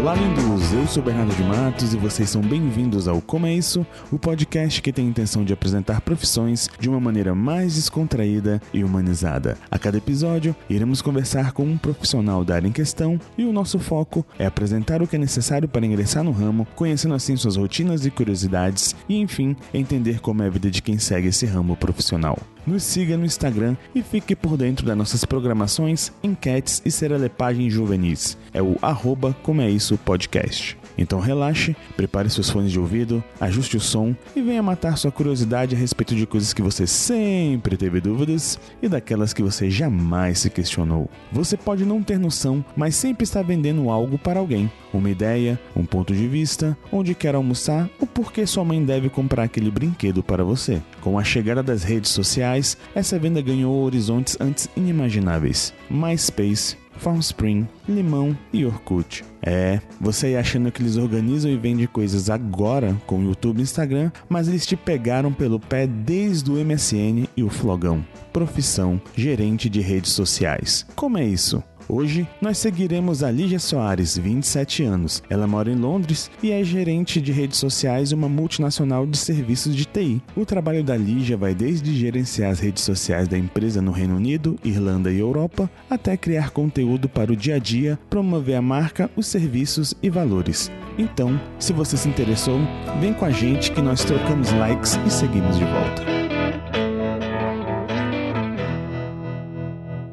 Olá, lindos! Eu sou Bernardo de Matos e vocês são bem-vindos ao Como é Isso, o podcast que tem a intenção de apresentar profissões de uma maneira mais descontraída e humanizada. A cada episódio, iremos conversar com um profissional da área em questão e o nosso foco é apresentar o que é necessário para ingressar no ramo, conhecendo assim suas rotinas e curiosidades e, enfim, entender como é a vida de quem segue esse ramo profissional. Nos siga no Instagram e fique por dentro das nossas programações, enquetes e serelepagens juvenis. É o arroba Como é Isso Podcast. Então relaxe, prepare seus fones de ouvido, ajuste o som e venha matar sua curiosidade a respeito de coisas que você sempre teve dúvidas e daquelas que você jamais se questionou. Você pode não ter noção, mas sempre está vendendo algo para alguém. Uma ideia, um ponto de vista, onde quer almoçar ou por que sua mãe deve comprar aquele brinquedo para você. Com a chegada das redes sociais, essa venda ganhou horizontes antes inimagináveis. MySpace, Farmspring, Limão e Orkut. É, você aí achando que eles organizam e vendem coisas agora com o YouTube e Instagram, mas eles te pegaram pelo pé desde o MSN e o Flogão. Profissão, gerente de redes sociais. Como é isso? Hoje, nós seguiremos a Lígia Soares, 27 anos. Ela mora em Londres e é gerente de redes sociais em uma multinacional de serviços de TI. O trabalho da Lígia vai desde gerenciar as redes sociais da empresa no Reino Unido, Irlanda e Europa, até criar conteúdo para o dia a dia, promover a marca, os serviços e valores. Então, se você se interessou, vem com a gente que nós trocamos likes e seguimos de volta.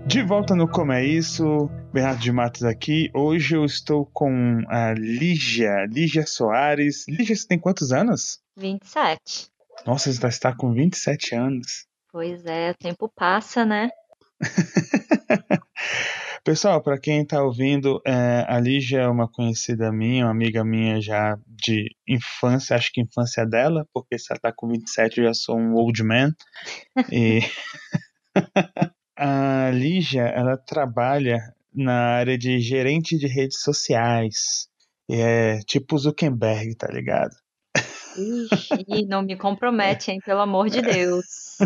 De volta no Como é Isso, Bernardo de Matos aqui. Hoje eu estou com a Lígia, Lígia Soares. Lígia, você tem quantos anos? 27. Nossa, você está com 27 anos. Pois é, o tempo passa, né? Pessoal, para quem está ouvindo, é, a Lígia é uma conhecida minha, uma amiga minha já de infância, acho que infância dela, porque se ela está com 27 eu já sou um old man. E a Lígia, ela trabalha na área de gerente de redes sociais. É tipo Zuckerberg, tá ligado? Ixi, não me compromete, hein, pelo amor de Deus.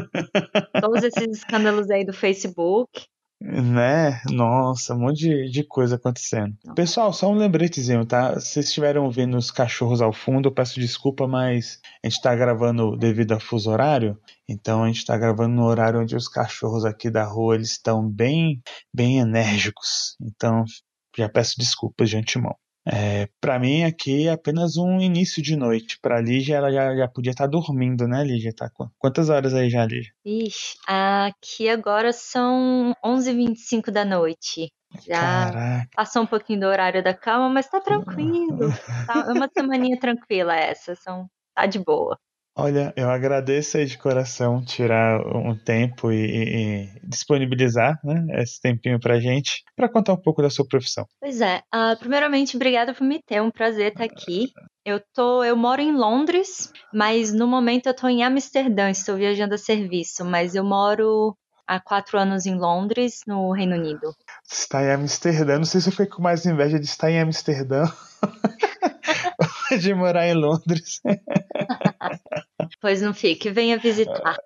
Todos esses escândalos aí do Facebook. Né? Nossa, um monte de, de coisa acontecendo. Pessoal, só um lembretezinho, tá? Se vocês estiveram ouvindo os cachorros ao fundo, eu peço desculpa, mas a gente tá gravando devido a fuso horário. Então a gente tá gravando no horário onde os cachorros aqui da rua eles estão bem, bem enérgicos. Então já peço desculpas de antemão. É, para mim aqui é apenas um início de noite. Para Lígia, ela já, já podia estar tá dormindo, né, Lígia? Tá quantas horas aí já, Lígia? Ixi, aqui agora são 11h25 da noite. Já Caraca. passou um pouquinho do horário da cama, mas tá tranquilo. Tá, é uma semaninha tranquila essa, são, tá de boa. Olha, eu agradeço aí de coração tirar um tempo e, e, e disponibilizar né, esse tempinho pra gente para contar um pouco da sua profissão. Pois é, uh, primeiramente, obrigada por me ter, é um prazer estar aqui. Eu tô, eu moro em Londres, mas no momento eu tô em Amsterdã, estou viajando a serviço, mas eu moro há quatro anos em Londres, no Reino Unido. Está em Amsterdã, não sei se eu fiquei com mais inveja de estar em Amsterdã. de morar em Londres. pois não fique, venha visitar.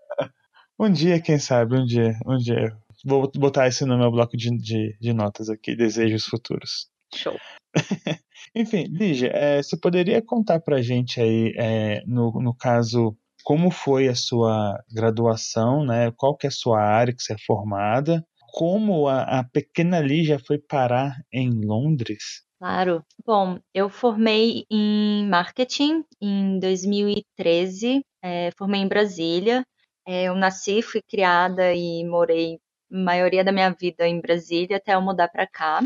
Um dia, quem sabe, um dia, um dia. Vou botar esse no meu bloco de, de, de notas aqui, desejos futuros. Show. Enfim, Lígia, é, você poderia contar pra gente aí, é, no, no caso, como foi a sua graduação, né? Qual que é a sua área que você é formada? Como a, a pequena Lígia foi parar em Londres? Claro. Bom, eu formei em marketing em 2013, é, formei em Brasília. É, eu nasci, fui criada e morei a maioria da minha vida em Brasília até eu mudar para cá.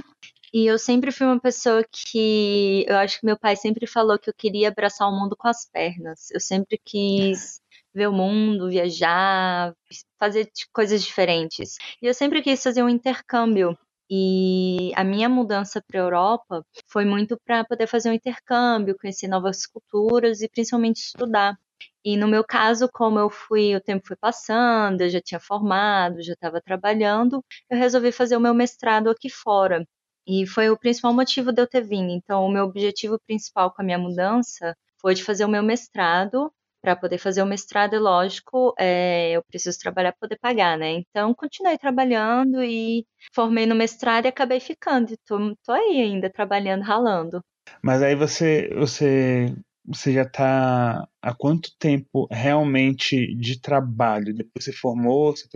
E eu sempre fui uma pessoa que eu acho que meu pai sempre falou que eu queria abraçar o mundo com as pernas. Eu sempre quis ver o mundo, viajar, fazer coisas diferentes. E eu sempre quis fazer um intercâmbio e a minha mudança para a Europa foi muito para poder fazer um intercâmbio, conhecer novas culturas e principalmente estudar. E no meu caso, como eu fui, o tempo foi passando, eu já tinha formado, já estava trabalhando, eu resolvi fazer o meu mestrado aqui fora. E foi o principal motivo de eu ter vindo. Então, o meu objetivo principal com a minha mudança foi de fazer o meu mestrado para poder fazer o mestrado, é lógico, é, eu preciso trabalhar para poder pagar, né? Então, continuei trabalhando e formei no mestrado e acabei ficando. Tô, tô aí ainda, trabalhando, ralando. Mas aí você, você, você já está há quanto tempo realmente de trabalho? Depois você formou, você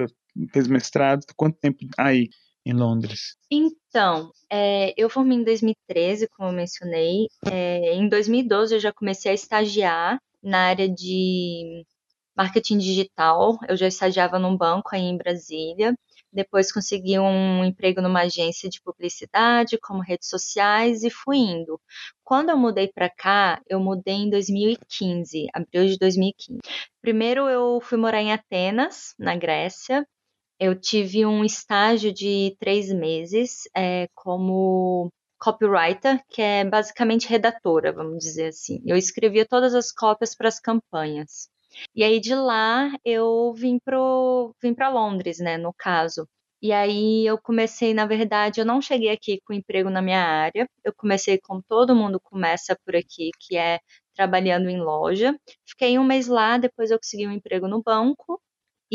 fez mestrado, quanto tempo aí em Londres? Então, é, eu formei em 2013, como eu mencionei. É, em 2012 eu já comecei a estagiar na área de marketing digital. Eu já estagiava num banco aí em Brasília. Depois consegui um emprego numa agência de publicidade, como redes sociais, e fui indo. Quando eu mudei para cá, eu mudei em 2015, abril de 2015. Primeiro eu fui morar em Atenas, na Grécia. Eu tive um estágio de três meses é, como copywriter, que é basicamente redatora, vamos dizer assim. Eu escrevia todas as cópias para as campanhas. E aí de lá eu vim pro vim para Londres, né, no caso. E aí eu comecei, na verdade, eu não cheguei aqui com emprego na minha área. Eu comecei como todo mundo começa por aqui, que é trabalhando em loja. Fiquei um mês lá, depois eu consegui um emprego no banco.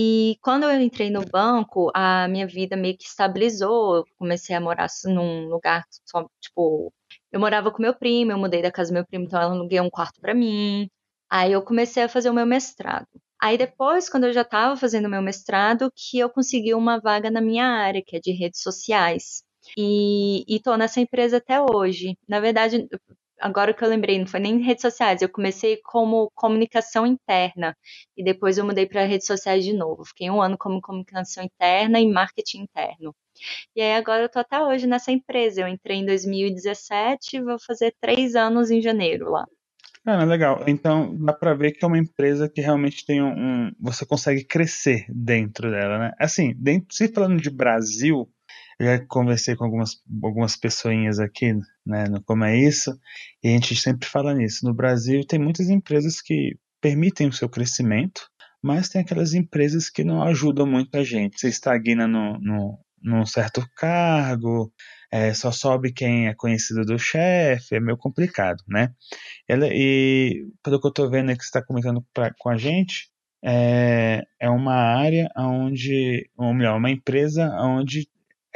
E quando eu entrei no banco, a minha vida meio que estabilizou. Eu comecei a morar num lugar só, tipo, eu morava com meu primo, eu mudei da casa do meu primo, então ela aluguei um quarto para mim. Aí eu comecei a fazer o meu mestrado. Aí depois, quando eu já estava fazendo o meu mestrado, que eu consegui uma vaga na minha área, que é de redes sociais. E estou nessa empresa até hoje. Na verdade, agora que eu lembrei, não foi nem redes sociais, eu comecei como comunicação interna e depois eu mudei para redes sociais de novo. Fiquei um ano como comunicação interna e marketing interno. E aí agora eu estou até hoje nessa empresa. Eu entrei em 2017 e vou fazer três anos em janeiro lá. Ah, legal. Então dá para ver que é uma empresa que realmente tem um, um, Você consegue crescer dentro dela, né? Assim, dentro, se falando de Brasil, eu já conversei com algumas, algumas pessoinhas aqui, né, no Como é Isso, e a gente sempre fala nisso. No Brasil tem muitas empresas que permitem o seu crescimento, mas tem aquelas empresas que não ajudam muito a gente. Você estagna no, no, num certo cargo, é, só sobe quem é conhecido do chefe, é meio complicado, né? Ela, e pelo que eu estou vendo que você está comentando pra, com a gente, é, é uma área onde, ou melhor, uma empresa onde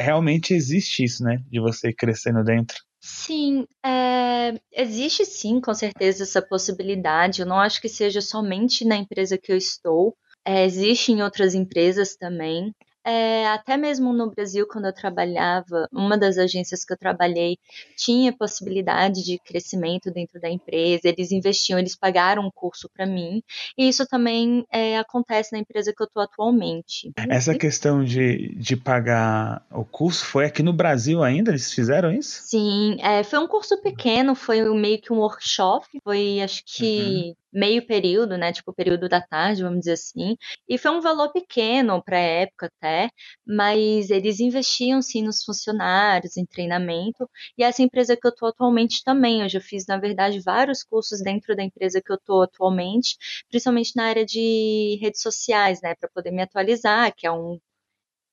realmente existe isso, né? De você crescendo dentro. Sim, é, existe sim, com certeza, essa possibilidade. Eu não acho que seja somente na empresa que eu estou. É, existe em outras empresas também. É, até mesmo no Brasil, quando eu trabalhava, uma das agências que eu trabalhei tinha possibilidade de crescimento dentro da empresa, eles investiam, eles pagaram um curso para mim, e isso também é, acontece na empresa que eu estou atualmente. Essa questão de, de pagar o curso foi aqui no Brasil ainda? Eles fizeram isso? Sim, é, foi um curso pequeno, foi meio que um workshop, foi acho que uhum meio período, né, tipo período da tarde, vamos dizer assim, e foi um valor pequeno para a época até, mas eles investiam sim nos funcionários, em treinamento, e essa empresa que eu estou atualmente também, eu já fiz, na verdade, vários cursos dentro da empresa que eu estou atualmente, principalmente na área de redes sociais, né, para poder me atualizar, que é um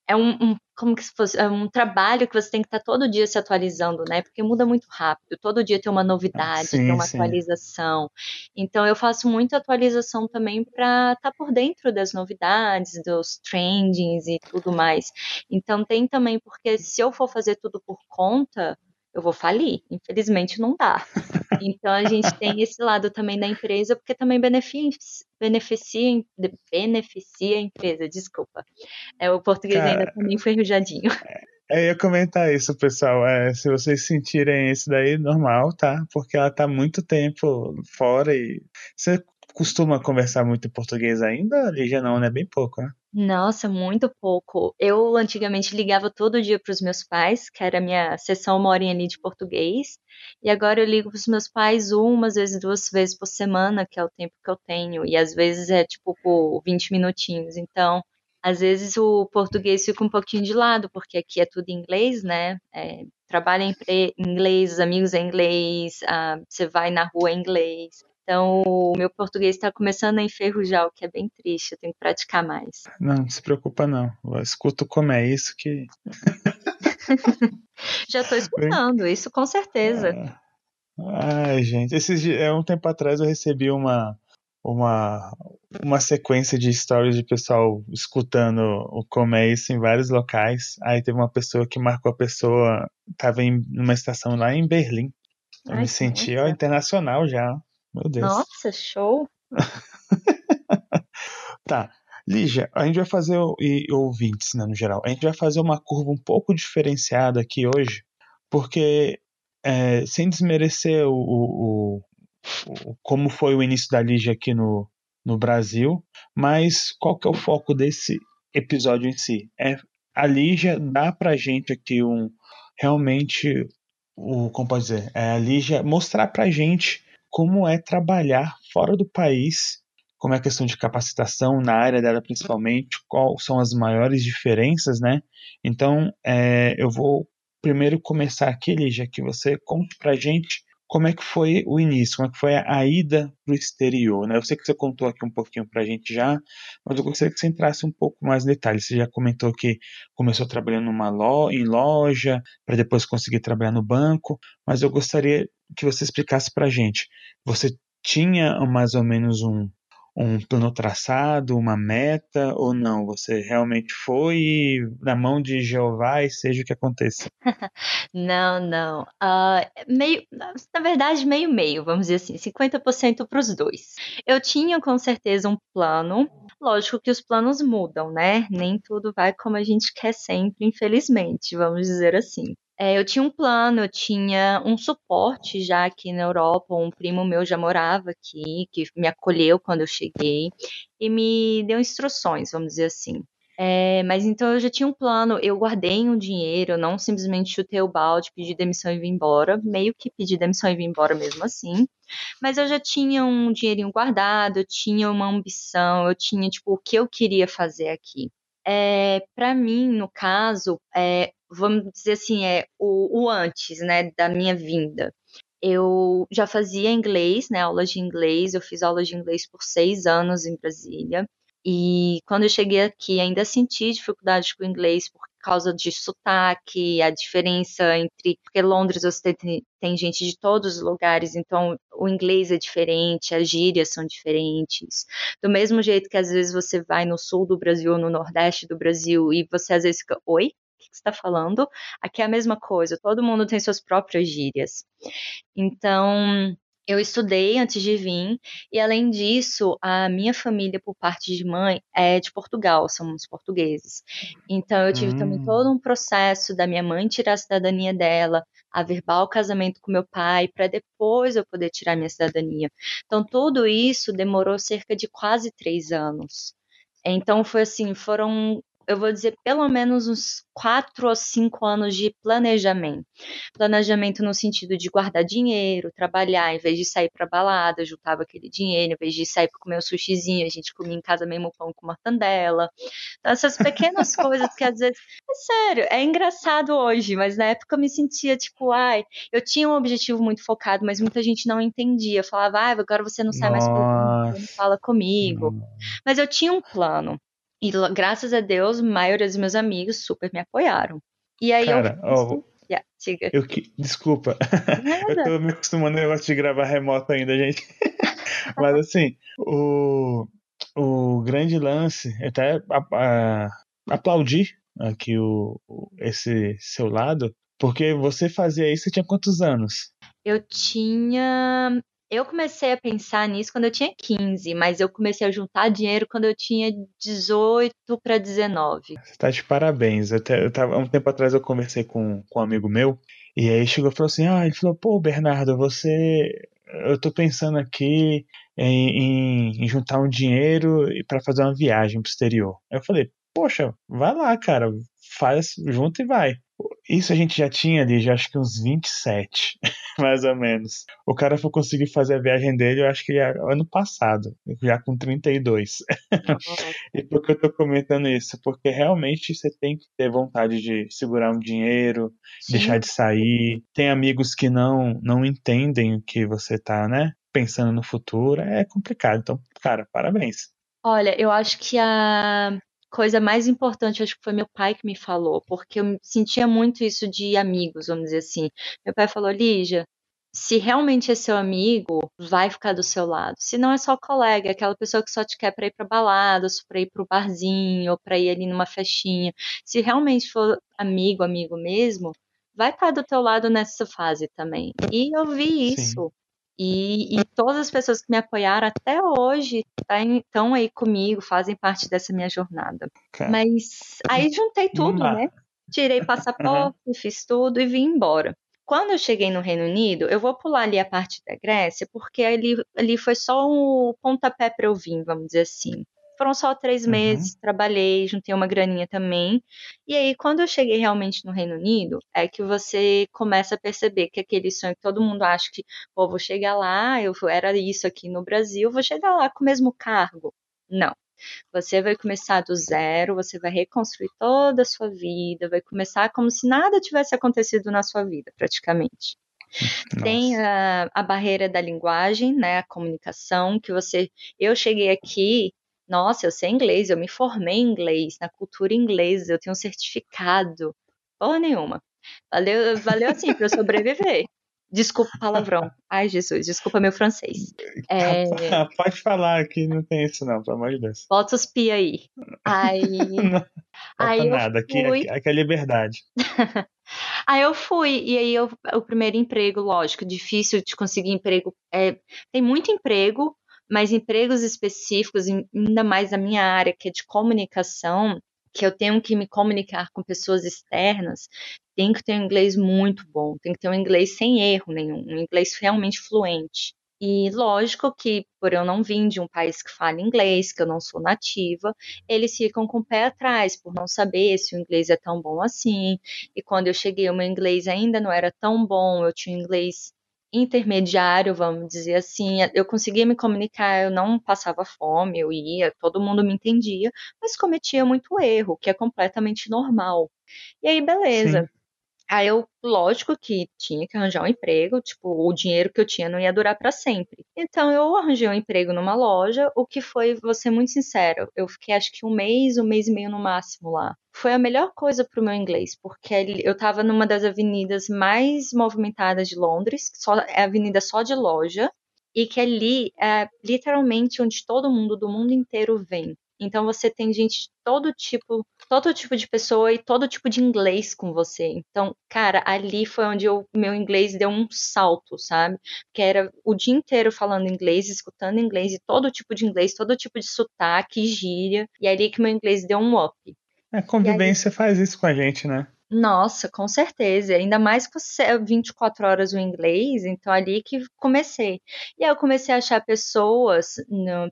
é um, um, como que se fosse é um trabalho que você tem que estar todo dia se atualizando, né? Porque muda muito rápido. Todo dia tem uma novidade, sim, tem uma sim. atualização. Então eu faço muita atualização também para estar por dentro das novidades, dos trendings e tudo mais. Então tem também porque se eu for fazer tudo por conta, eu vou falir. Infelizmente não dá. Então a gente tem esse lado também da empresa, porque também beneficia, beneficia, beneficia a empresa, desculpa. É, o português Cara, ainda também foi enferrujadinho. É, eu ia comentar isso, pessoal. É, se vocês sentirem isso daí, normal, tá? Porque ela tá muito tempo fora e. Você costuma conversar muito em português ainda, Lígia? Não, né? Bem pouco, né? Nossa, muito pouco. Eu antigamente ligava todo dia para os meus pais, que era a minha sessão uma horinha ali de português, e agora eu ligo para os meus pais uma, às vezes duas vezes por semana, que é o tempo que eu tenho, e às vezes é tipo por 20 minutinhos. Então, às vezes o português fica um pouquinho de lado, porque aqui é tudo inglês, né? É, trabalha em inglês, os amigos em inglês, ah, você vai na rua em inglês. Então, o meu português está começando a enferrujar, o que é bem triste. Eu tenho que praticar mais. Não, não se preocupa não. Eu escuto como é isso que. Já estou escutando, isso com certeza. É... Ai, gente, esses é um tempo atrás eu recebi uma uma uma sequência de stories de pessoal escutando o como é isso em vários locais. Aí teve uma pessoa que marcou a pessoa, estava em uma estação lá em Berlim Eu Ai, me senti ó, internacional já. Meu Deus. Nossa, show. tá. Lígia, a gente vai fazer, e ouvintes, né, no geral, a gente vai fazer uma curva um pouco diferenciada aqui hoje, porque, é, sem desmerecer o, o, o, como foi o início da Lígia aqui no, no Brasil, mas qual que é o foco desse episódio em si? É a Lígia dá pra gente aqui um realmente o como pode dizer, é a Lígia mostrar pra gente como é trabalhar fora do país como é a questão de capacitação na área dela principalmente, quais são as maiores diferenças, né? Então, é, eu vou primeiro começar aqui, Lígia, que você conte pra gente como é que foi o início, como é que foi a, ida para o exterior, né? Eu sei que você contou aqui um pouquinho para a gente já, mas eu gostaria que você entrasse um pouco mais em detalhes. Você já comentou que começou trabalhando numa lo em loja, para depois conseguir trabalhar no banco, mas eu gostaria que você explicasse para a gente. Você tinha mais ou menos um, um plano traçado, uma meta ou não? Você realmente foi na mão de Jeová e seja o que aconteça? não, não. Uh, meio, na verdade, meio-meio, vamos dizer assim, 50% para os dois. Eu tinha com certeza um plano. Lógico que os planos mudam, né? Nem tudo vai como a gente quer sempre, infelizmente, vamos dizer assim. É, eu tinha um plano, eu tinha um suporte já aqui na Europa. Um primo meu já morava aqui, que me acolheu quando eu cheguei e me deu instruções, vamos dizer assim. É, mas então eu já tinha um plano, eu guardei um dinheiro, eu não simplesmente chutei o balde, pedi demissão e vim embora, meio que pedi demissão e vim embora mesmo assim. Mas eu já tinha um dinheirinho guardado, eu tinha uma ambição, eu tinha tipo o que eu queria fazer aqui. É, para mim, no caso, é, vamos dizer assim, é o, o antes, né, da minha vinda. Eu já fazia inglês, né, aulas de inglês, eu fiz aulas de inglês por seis anos em Brasília. E quando eu cheguei aqui, ainda senti dificuldade com o inglês por causa de sotaque, a diferença entre. Porque Londres você tem, tem gente de todos os lugares, então o inglês é diferente, as gírias são diferentes. Do mesmo jeito que às vezes você vai no sul do Brasil no nordeste do Brasil e você às vezes fica, oi? Que você está falando. Aqui é a mesma coisa, todo mundo tem suas próprias gírias. Então, eu estudei antes de vir, e além disso, a minha família, por parte de mãe, é de Portugal, somos portugueses. Então, eu tive hum. também todo um processo da minha mãe tirar a cidadania dela, averbar o casamento com meu pai, para depois eu poder tirar minha cidadania. Então, tudo isso demorou cerca de quase três anos. Então, foi assim, foram eu vou dizer, pelo menos uns quatro ou cinco anos de planejamento. Planejamento no sentido de guardar dinheiro, trabalhar, em vez de sair para balada, juntava aquele dinheiro, em vez de sair para comer um sushizinho, a gente comia em casa mesmo pão com mortandela. Então, essas pequenas coisas que às vezes. É sério, é engraçado hoje, mas na época eu me sentia tipo, ai, eu tinha um objetivo muito focado, mas muita gente não entendia. Falava, ai, agora você não sai Nossa. mais comigo, não fala comigo. Mas eu tinha um plano. E graças a Deus, a maioria dos meus amigos super me apoiaram. E aí Cara, eu. Oh, yeah, eu que... Desculpa. eu tô me acostumando ao negócio de gravar remoto ainda, gente. Mas assim, o, o grande lance, até a, a, aplaudir aqui o, esse seu lado, porque você fazia isso, você tinha quantos anos? Eu tinha eu comecei a pensar nisso quando eu tinha 15, mas eu comecei a juntar dinheiro quando eu tinha 18 para 19. Você tá de parabéns. Até, eu tava, um tempo atrás eu conversei com, com um amigo meu, e aí chegou e falou assim: Ah, ele falou, pô, Bernardo, você. Eu tô pensando aqui em, em, em juntar um dinheiro para fazer uma viagem pro exterior. Aí eu falei, poxa, vai lá, cara, faz, junta e vai. Isso a gente já tinha ali, já acho que uns 27, mais ou menos. O cara foi conseguir fazer a viagem dele, eu acho que ano passado, já com 32. e por que eu tô comentando isso? Porque realmente você tem que ter vontade de segurar um dinheiro, Sim. deixar de sair. Tem amigos que não, não entendem o que você tá, né? Pensando no futuro. É complicado. Então, cara, parabéns. Olha, eu acho que a coisa mais importante, acho que foi meu pai que me falou, porque eu sentia muito isso de amigos, vamos dizer assim. Meu pai falou, Lígia, se realmente é seu amigo, vai ficar do seu lado. Se não é só colega, é aquela pessoa que só te quer para ir para balada, para ir para o barzinho, ou para ir ali numa festinha. Se realmente for amigo, amigo mesmo, vai estar do teu lado nessa fase também. E eu vi isso. E, e, todas as pessoas que me apoiaram até hoje estão aí comigo, fazem parte dessa minha jornada. Mas aí juntei tudo, né? Tirei passaporte, uhum. fiz tudo e vim embora. Quando eu cheguei no Reino Unido, eu vou pular ali a parte da Grécia, porque ali, ali foi só um pontapé para eu vir, vamos dizer assim. Foram só três uhum. meses, trabalhei, juntei uma graninha também. E aí, quando eu cheguei realmente no Reino Unido, é que você começa a perceber que aquele sonho que todo mundo acha que, pô, vou chegar lá, eu era isso aqui no Brasil, vou chegar lá com o mesmo cargo. Não. Você vai começar do zero, você vai reconstruir toda a sua vida, vai começar como se nada tivesse acontecido na sua vida, praticamente. Nossa. Tem a, a, barreira da linguagem, né, a comunicação, que você. Eu cheguei aqui nossa, eu sei inglês, eu me formei em inglês, na cultura inglesa, eu tenho um certificado. Porra nenhuma. Valeu, valeu assim para eu sobreviver. Desculpa o palavrão. Ai, Jesus, desculpa meu francês. É... Pode falar que não tem isso, não, pelo amor de Deus. Bota os pi aí. Aí. não, aí nada, aqui, fui... aqui, aqui é liberdade. aí eu fui, e aí eu, o primeiro emprego, lógico, difícil de conseguir emprego. É, tem muito emprego, mas empregos específicos, ainda mais na minha área, que é de comunicação, que eu tenho que me comunicar com pessoas externas, tem que ter um inglês muito bom, tem que ter um inglês sem erro nenhum, um inglês realmente fluente. E lógico que, por eu não vir de um país que fala inglês, que eu não sou nativa, eles ficam com o pé atrás, por não saber se o inglês é tão bom assim. E quando eu cheguei, o meu inglês ainda não era tão bom, eu tinha inglês intermediário, vamos dizer assim. Eu conseguia me comunicar, eu não passava fome, eu ia, todo mundo me entendia, mas cometia muito erro, que é completamente normal. E aí, beleza. Sim. Aí eu, lógico que tinha que arranjar um emprego, tipo, o dinheiro que eu tinha não ia durar para sempre. Então eu arranjei um emprego numa loja, o que foi, vou ser muito sincero, eu fiquei acho que um mês, um mês e meio no máximo lá. Foi a melhor coisa pro meu inglês, porque eu tava numa das avenidas mais movimentadas de Londres, só é avenida só de loja, e que ali é literalmente onde todo mundo do mundo inteiro vem. Então você tem gente de todo tipo, todo tipo de pessoa e todo tipo de inglês com você. Então, cara, ali foi onde o meu inglês deu um salto, sabe? Que era o dia inteiro falando inglês, escutando inglês e todo tipo de inglês, todo tipo de sotaque, gíria. E é ali que meu inglês deu um up. A convivência aí, faz isso com a gente, né? Nossa, com certeza. Ainda mais que você 24 horas o inglês, então ali que comecei. E aí eu comecei a achar pessoas,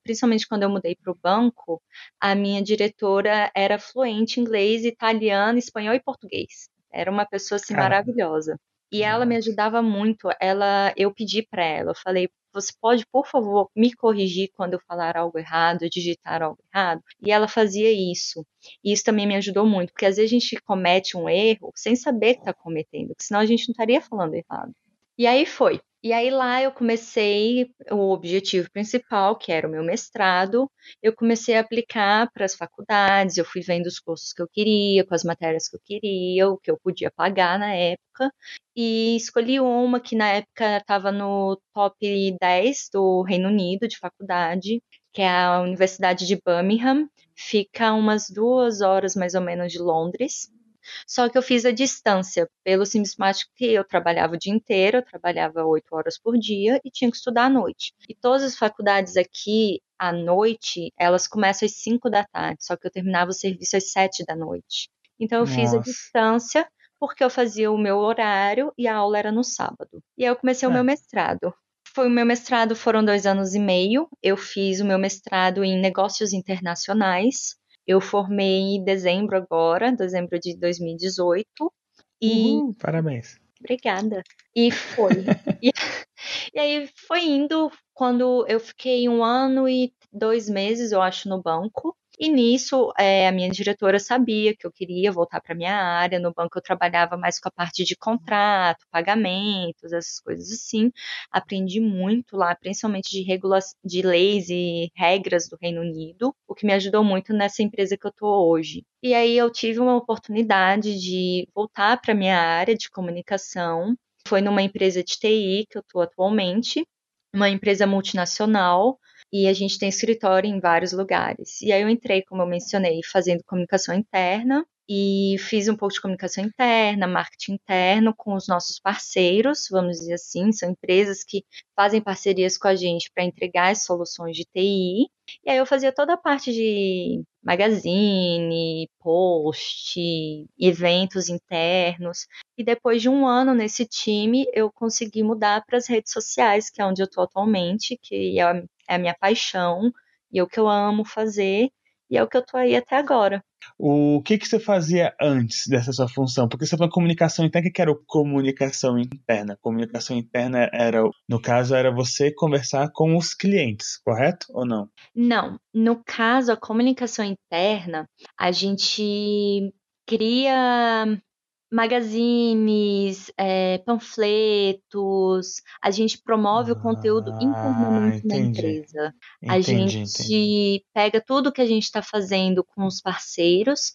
principalmente quando eu mudei para o banco, a minha diretora era fluente em inglês, italiano, espanhol e português. Era uma pessoa assim maravilhosa. E ela me ajudava muito. Ela, eu pedi para ela, eu falei, você pode, por favor, me corrigir quando eu falar algo errado, digitar algo errado? E ela fazia isso. E isso também me ajudou muito, porque às vezes a gente comete um erro sem saber que está cometendo, porque senão a gente não estaria falando errado. E aí foi. E aí lá eu comecei o objetivo principal, que era o meu mestrado, eu comecei a aplicar para as faculdades, eu fui vendo os cursos que eu queria, com as matérias que eu queria, o que eu podia pagar na época, e escolhi uma que na época estava no top 10 do Reino Unido de faculdade, que é a Universidade de Birmingham, fica umas duas horas mais ou menos de Londres. Só que eu fiz a distância, pelo simples fato que eu trabalhava o dia inteiro, eu trabalhava oito horas por dia e tinha que estudar à noite. E todas as faculdades aqui, à noite, elas começam às cinco da tarde, só que eu terminava o serviço às sete da noite. Então eu Nossa. fiz a distância porque eu fazia o meu horário e a aula era no sábado. E aí eu comecei é. o meu mestrado. Foi o meu mestrado, foram dois anos e meio. Eu fiz o meu mestrado em negócios internacionais. Eu formei em dezembro agora, dezembro de 2018. E... Uhum, parabéns. Obrigada. E foi. e, e aí foi indo quando eu fiquei um ano e dois meses, eu acho, no banco. E nisso, é, a minha diretora sabia que eu queria voltar para minha área. No banco eu trabalhava mais com a parte de contrato, pagamentos, essas coisas assim. Aprendi muito lá, principalmente de, regula de leis e regras do Reino Unido, o que me ajudou muito nessa empresa que eu estou hoje. E aí eu tive uma oportunidade de voltar para minha área de comunicação. Foi numa empresa de TI que eu estou atualmente, uma empresa multinacional e a gente tem escritório em vários lugares. E aí eu entrei, como eu mencionei, fazendo comunicação interna e fiz um pouco de comunicação interna, marketing interno com os nossos parceiros, vamos dizer assim, são empresas que fazem parcerias com a gente para entregar as soluções de TI. E aí eu fazia toda a parte de magazine, post, eventos internos. E depois de um ano nesse time, eu consegui mudar para as redes sociais, que é onde eu estou atualmente, que é a minha paixão e é o que eu amo fazer. E é o que eu tô aí até agora. O que, que você fazia antes dessa sua função? Porque você falou comunicação interna, o que era comunicação interna? Comunicação interna era, no caso, era você conversar com os clientes, correto ou não? Não. No caso, a comunicação interna, a gente cria magazines, é, panfletos, a gente promove o conteúdo ah, internamente entendi. na empresa. Entendi, a gente entendi. pega tudo que a gente está fazendo com os parceiros,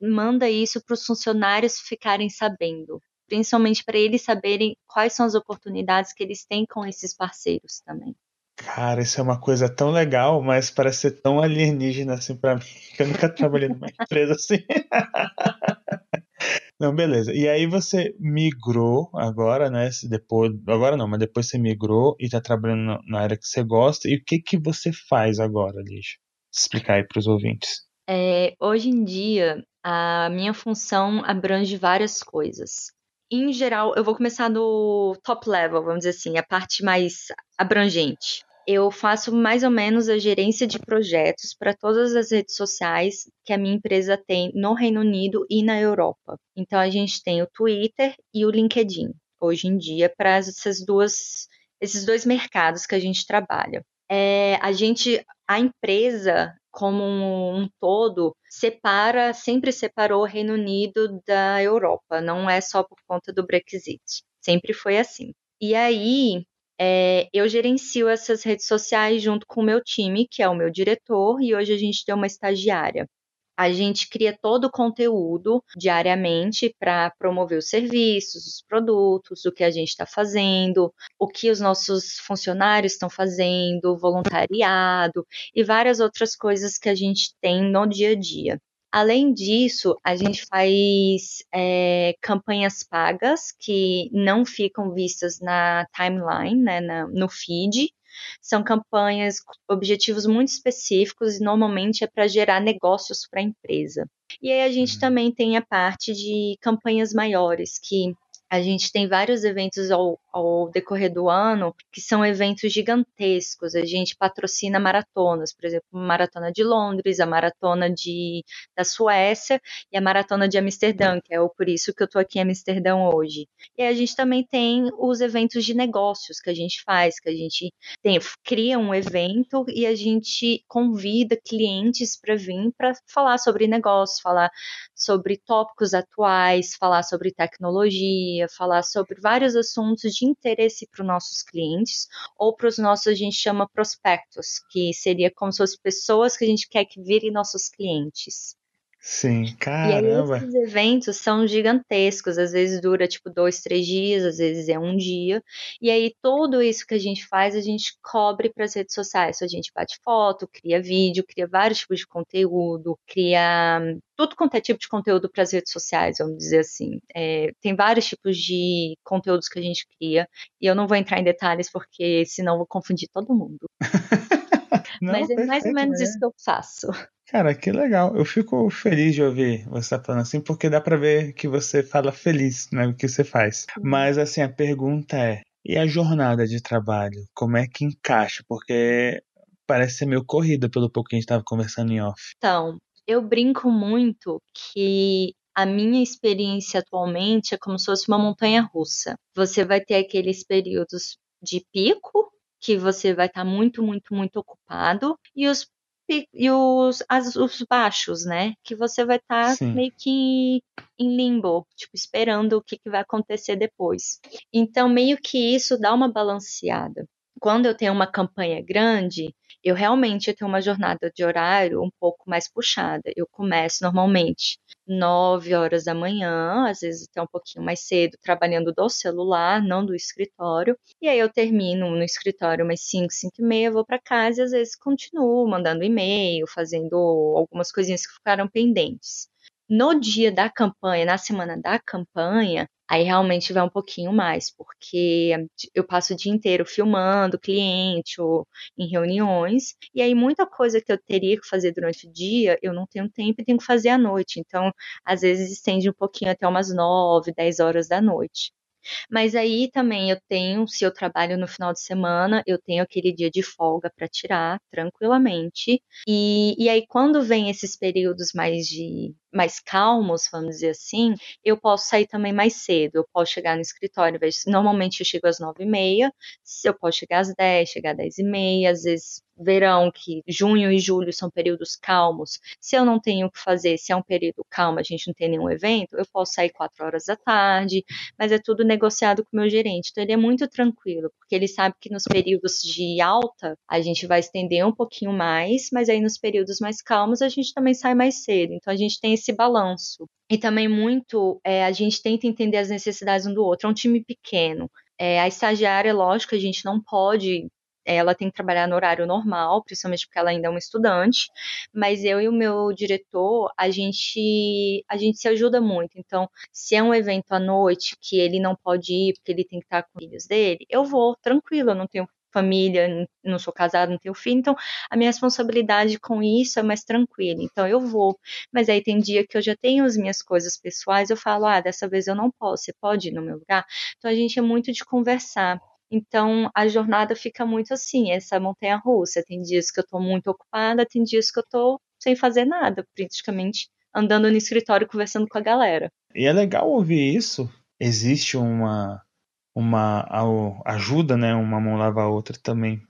manda isso para os funcionários ficarem sabendo, principalmente para eles saberem quais são as oportunidades que eles têm com esses parceiros também. Cara, isso é uma coisa tão legal, mas parece ser tão alienígena assim para mim, que eu nunca trabalhei numa empresa assim. Não, beleza. E aí você migrou agora, né? Depois, agora não, mas depois você migrou e tá trabalhando na área que você gosta. E o que que você faz agora, Lígia? Explicar aí para os ouvintes. É, hoje em dia, a minha função abrange várias coisas. Em geral, eu vou começar no top level, vamos dizer assim, a parte mais abrangente eu faço mais ou menos a gerência de projetos para todas as redes sociais que a minha empresa tem no Reino Unido e na Europa. Então a gente tem o Twitter e o LinkedIn hoje em dia para essas duas, esses dois mercados que a gente trabalha. É, a gente, a empresa como um, um todo separa, sempre separou o Reino Unido da Europa. Não é só por conta do Brexit. Sempre foi assim. E aí, é, eu gerencio essas redes sociais junto com o meu time, que é o meu diretor, e hoje a gente tem uma estagiária. A gente cria todo o conteúdo diariamente para promover os serviços, os produtos, o que a gente está fazendo, o que os nossos funcionários estão fazendo, voluntariado e várias outras coisas que a gente tem no dia a dia. Além disso, a gente faz é, campanhas pagas que não ficam vistas na timeline, né, na, no feed. São campanhas com objetivos muito específicos e normalmente é para gerar negócios para a empresa. E aí a gente uhum. também tem a parte de campanhas maiores, que a gente tem vários eventos ao, ao, decorrer do ano que são eventos gigantescos. A gente patrocina maratonas, por exemplo, a maratona de Londres, a maratona de, da Suécia e a maratona de Amsterdã, que é o por isso que eu estou aqui em Amsterdã hoje. E a gente também tem os eventos de negócios que a gente faz, que a gente tem, cria um evento e a gente convida clientes para vir para falar sobre negócios, falar sobre tópicos atuais, falar sobre tecnologia falar sobre vários assuntos de interesse para os nossos clientes ou para os nossos, a gente chama prospectos, que seria como se fossem pessoas que a gente quer que virem nossos clientes. Sim, caramba. E aí esses eventos são gigantescos, às vezes dura tipo dois, três dias, às vezes é um dia. E aí tudo isso que a gente faz, a gente cobre para as redes sociais. A gente bate foto, cria vídeo, cria vários tipos de conteúdo, cria tudo quanto é tipo de conteúdo para as redes sociais, vamos dizer assim. É, tem vários tipos de conteúdos que a gente cria, e eu não vou entrar em detalhes porque senão vou confundir todo mundo. Não, Mas é mais ou menos é. isso que eu faço. Cara, que legal. Eu fico feliz de ouvir você tá falando assim, porque dá para ver que você fala feliz né, o que você faz. Uhum. Mas assim, a pergunta é: e a jornada de trabalho? Como é que encaixa? Porque parece ser meio corrida pelo pouco que a gente estava conversando em off. Então, eu brinco muito que a minha experiência atualmente é como se fosse uma montanha russa. Você vai ter aqueles períodos de pico, que você vai estar tá muito, muito, muito ocupado, e os e os, as, os baixos, né? Que você vai estar tá meio que em limbo, tipo, esperando o que, que vai acontecer depois. Então, meio que isso dá uma balanceada quando eu tenho uma campanha grande, eu realmente tenho uma jornada de horário um pouco mais puxada. Eu começo normalmente 9 horas da manhã, às vezes até um pouquinho mais cedo, trabalhando do celular, não do escritório. E aí eu termino no escritório umas 5, 5 e meia, vou para casa e às vezes continuo mandando e-mail, fazendo algumas coisinhas que ficaram pendentes. No dia da campanha, na semana da campanha, aí realmente vai um pouquinho mais, porque eu passo o dia inteiro filmando cliente ou em reuniões, e aí muita coisa que eu teria que fazer durante o dia, eu não tenho tempo e tenho que fazer à noite. Então, às vezes estende um pouquinho até umas 9, 10 horas da noite. Mas aí também eu tenho, se eu trabalho no final de semana, eu tenho aquele dia de folga para tirar tranquilamente. E, e aí, quando vem esses períodos mais de mais calmos, vamos dizer assim, eu posso sair também mais cedo. Eu posso chegar no escritório, normalmente eu chego às nove e meia, eu posso chegar às dez, chegar às dez e meia, às vezes verão, que junho e julho são períodos calmos, se eu não tenho o que fazer, se é um período calmo, a gente não tem nenhum evento, eu posso sair quatro horas da tarde, mas é tudo negociado com o meu gerente. Então ele é muito tranquilo, porque ele sabe que nos períodos de alta a gente vai estender um pouquinho mais, mas aí nos períodos mais calmos a gente também sai mais cedo. Então a gente tem esse balanço. E também muito é, a gente tenta entender as necessidades um do outro. É um time pequeno. É, a estagiária, lógico, a gente não pode ela tem que trabalhar no horário normal, principalmente porque ela ainda é uma estudante, mas eu e o meu diretor, a gente a gente se ajuda muito. Então, se é um evento à noite que ele não pode ir porque ele tem que estar com os filhos dele, eu vou tranquilo, eu não tenho família, não sou casada, não tenho filho, então a minha responsabilidade com isso é mais tranquila, então eu vou. Mas aí tem dia que eu já tenho as minhas coisas pessoais, eu falo, ah, dessa vez eu não posso, você pode ir no meu lugar? Então a gente é muito de conversar. Então a jornada fica muito assim, essa montanha russa. Tem dias que eu estou muito ocupada, tem dias que eu estou sem fazer nada, praticamente andando no escritório conversando com a galera. E é legal ouvir isso. Existe uma uma ajuda, né? Uma mão lava a outra também.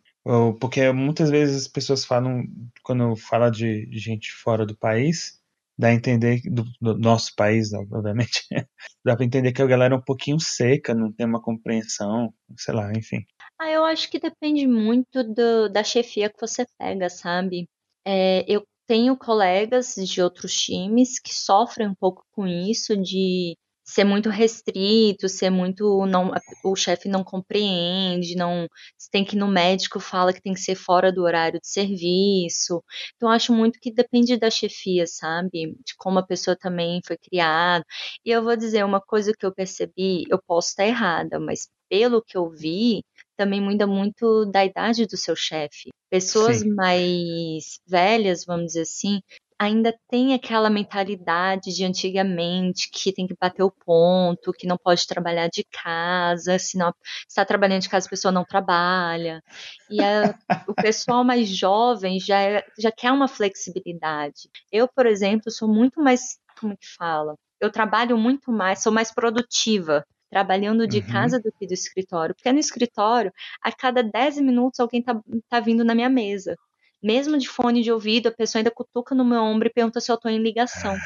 Porque muitas vezes as pessoas falam, quando fala de gente fora do país, dá a entender, do, do nosso país, obviamente, dá para entender que a galera é um pouquinho seca, não tem uma compreensão, sei lá, enfim. Ah, eu acho que depende muito do, da chefia que você pega, sabe? É, eu tenho colegas de outros times que sofrem um pouco com isso, de ser muito restrito, ser muito não o chefe não compreende, não você tem que ir no médico fala que tem que ser fora do horário de serviço. Então acho muito que depende da chefia, sabe? De como a pessoa também foi criada. E eu vou dizer uma coisa que eu percebi, eu posso estar errada, mas pelo que eu vi, também muda muito da idade do seu chefe. Pessoas Sim. mais velhas, vamos dizer assim, ainda tem aquela mentalidade de antigamente que tem que bater o ponto, que não pode trabalhar de casa, se não está trabalhando de casa a pessoa não trabalha. E a, o pessoal mais jovem já, é, já quer uma flexibilidade. Eu, por exemplo, sou muito mais, como que fala? Eu trabalho muito mais, sou mais produtiva trabalhando de uhum. casa do que do escritório. Porque no escritório, a cada 10 minutos alguém tá, tá vindo na minha mesa mesmo de fone de ouvido, a pessoa ainda cutuca no meu ombro e pergunta se eu estou em ligação.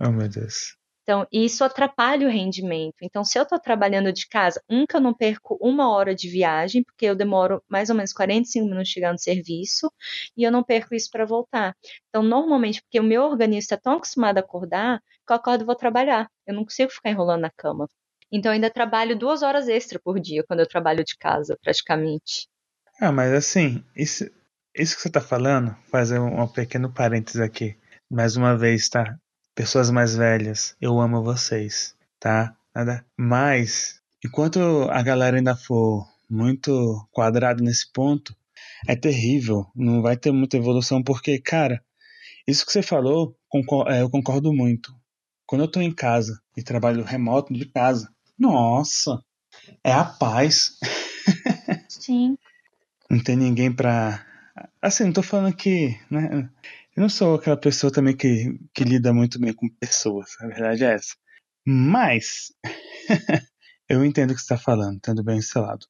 Oh, meu Deus. Então, isso atrapalha o rendimento. Então, se eu estou trabalhando de casa, um que eu não perco uma hora de viagem, porque eu demoro mais ou menos 45 minutos chegar no serviço, e eu não perco isso para voltar. Então, normalmente, porque o meu organismo está tão acostumado a acordar, que eu acordo e vou trabalhar. Eu não consigo ficar enrolando na cama. Então, eu ainda trabalho duas horas extra por dia quando eu trabalho de casa, praticamente. Ah, mas assim, isso, isso que você está falando, fazer um, um pequeno parênteses aqui. Mais uma vez, tá? Pessoas mais velhas, eu amo vocês, tá? Nada. Mas, enquanto a galera ainda for muito quadrada nesse ponto, é terrível. Não vai ter muita evolução, porque, cara, isso que você falou, é, eu concordo muito. Quando eu tô em casa e trabalho remoto de casa, nossa, é a paz. Sim. Não tem ninguém pra Assim, não tô falando que. Né, eu não sou aquela pessoa também que, que lida muito bem com pessoas, a verdade é essa. Mas. eu entendo o que você está falando, tendo bem esse lado.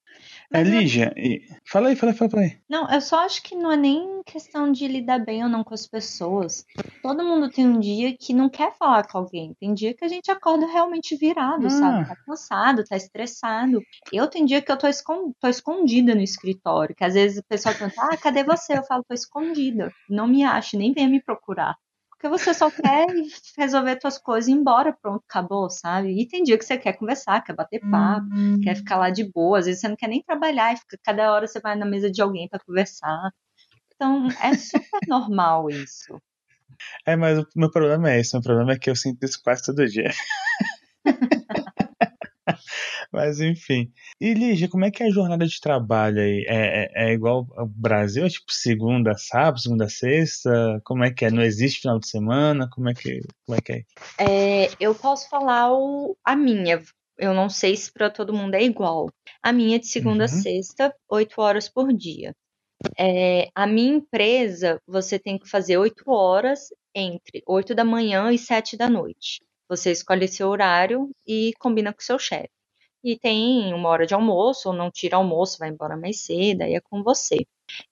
É, Lígia, e... fala aí, fala aí, fala aí. Não, eu só acho que não é nem questão de lidar bem ou não com as pessoas. Todo mundo tem um dia que não quer falar com alguém. Tem dia que a gente acorda realmente virado, ah. sabe? Tá cansado, tá estressado. Eu tenho dia que eu tô, escond... tô escondida no escritório, que às vezes o pessoal pergunta, ah, cadê você? Eu falo, tô escondida. Não me ache, nem venha me procurar porque você só quer resolver suas coisas e ir embora, pronto, acabou, sabe? E tem dia que você quer conversar, quer bater papo, uhum. quer ficar lá de boa, às vezes você não quer nem trabalhar e fica, cada hora você vai na mesa de alguém para conversar. Então, é super normal isso. É, mas o meu problema é esse. O meu problema é que eu sinto isso quase todo dia. Mas enfim. E Lígia, como é que é a jornada de trabalho aí? É, é, é igual ao Brasil? É tipo segunda, sábado, segunda, sexta? Como é que é? Não existe final de semana? Como é que, como é, que é? é eu posso falar o, a minha. Eu não sei se para todo mundo é igual. A minha é de segunda uhum. a sexta, oito horas por dia. É, a minha empresa, você tem que fazer oito horas entre oito da manhã e sete da noite. Você escolhe seu horário e combina com seu chefe e tem uma hora de almoço, ou não tira almoço, vai embora mais cedo, aí é com você.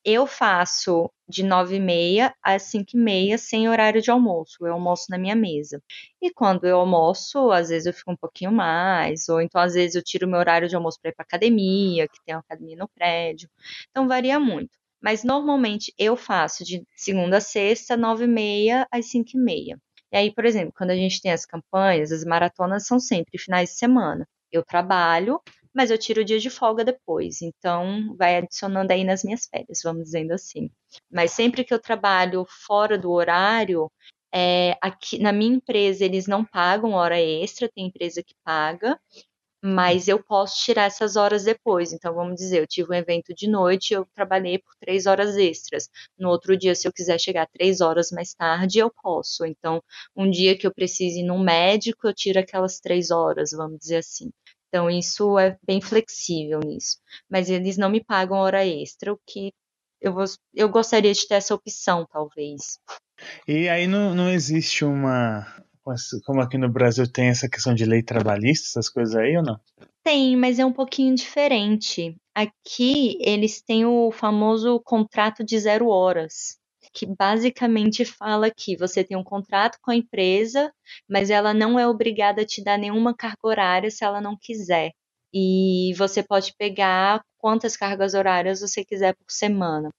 Eu faço de 9 e meia às 5 e meia sem horário de almoço. Eu almoço na minha mesa. E quando eu almoço, às vezes eu fico um pouquinho mais, ou então às vezes eu tiro meu horário de almoço para ir para academia, que tem uma academia no prédio. Então varia muito. Mas normalmente eu faço de segunda a sexta, 9 e meia às 5 e meia. E aí, por exemplo, quando a gente tem as campanhas, as maratonas são sempre finais de semana eu trabalho, mas eu tiro o dia de folga depois. Então, vai adicionando aí nas minhas férias, vamos dizendo assim. Mas sempre que eu trabalho fora do horário, é, aqui na minha empresa eles não pagam hora extra, tem empresa que paga, mas eu posso tirar essas horas depois. Então, vamos dizer, eu tive um evento de noite, eu trabalhei por três horas extras. No outro dia, se eu quiser chegar três horas mais tarde, eu posso. Então, um dia que eu precise ir num médico, eu tiro aquelas três horas, vamos dizer assim. Então, isso é bem flexível nisso. Mas eles não me pagam hora extra, o que eu, vou, eu gostaria de ter essa opção, talvez. E aí não, não existe uma. Como aqui no Brasil tem essa questão de lei trabalhista, essas coisas aí ou não? Tem, mas é um pouquinho diferente. Aqui eles têm o famoso contrato de zero horas que basicamente fala que você tem um contrato com a empresa, mas ela não é obrigada a te dar nenhuma carga horária se ela não quiser. E você pode pegar quantas cargas horárias você quiser por semana.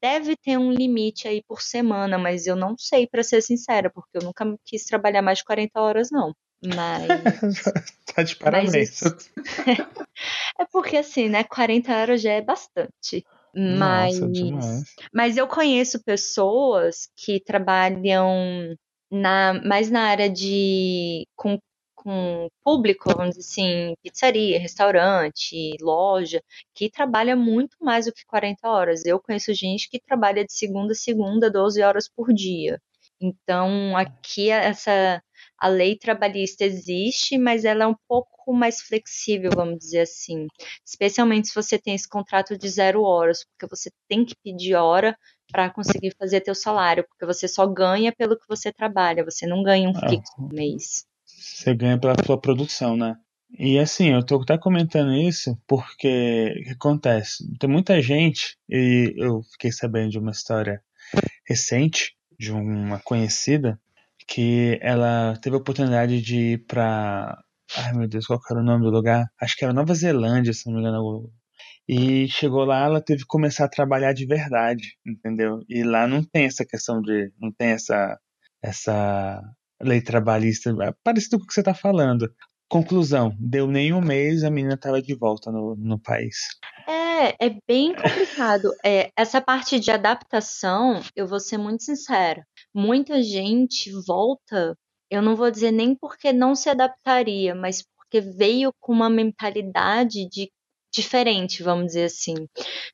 Deve ter um limite aí por semana, mas eu não sei, para ser sincera, porque eu nunca quis trabalhar mais de 40 horas, não. Mas. tá de parabéns. Mas... é porque assim, né? 40 horas já é bastante. Mas, Nossa, mas eu conheço pessoas que trabalham na, mais na área de com, com público, vamos dizer assim, pizzaria, restaurante, loja, que trabalha muito mais do que 40 horas. Eu conheço gente que trabalha de segunda a segunda, 12 horas por dia. Então, aqui essa a lei trabalhista existe, mas ela é um pouco mais flexível, vamos dizer assim. Especialmente se você tem esse contrato de zero horas, porque você tem que pedir hora para conseguir fazer teu salário, porque você só ganha pelo que você trabalha, você não ganha um ah, fixo no mês. Você ganha pela sua produção, né? E assim, eu tô até comentando isso porque acontece? Tem muita gente, e eu fiquei sabendo de uma história recente de uma conhecida que ela teve a oportunidade de ir para Ai meu Deus, qual era o nome do lugar? Acho que era Nova Zelândia, se não me engano. E chegou lá, ela teve que começar a trabalhar de verdade, entendeu? E lá não tem essa questão de. não tem essa, essa lei trabalhista, é parecido com o que você está falando. Conclusão, deu nem um mês, a menina estava de volta no, no país. É, é bem complicado. É, essa parte de adaptação, eu vou ser muito sincera. Muita gente volta, eu não vou dizer nem porque não se adaptaria, mas porque veio com uma mentalidade de diferente, vamos dizer assim.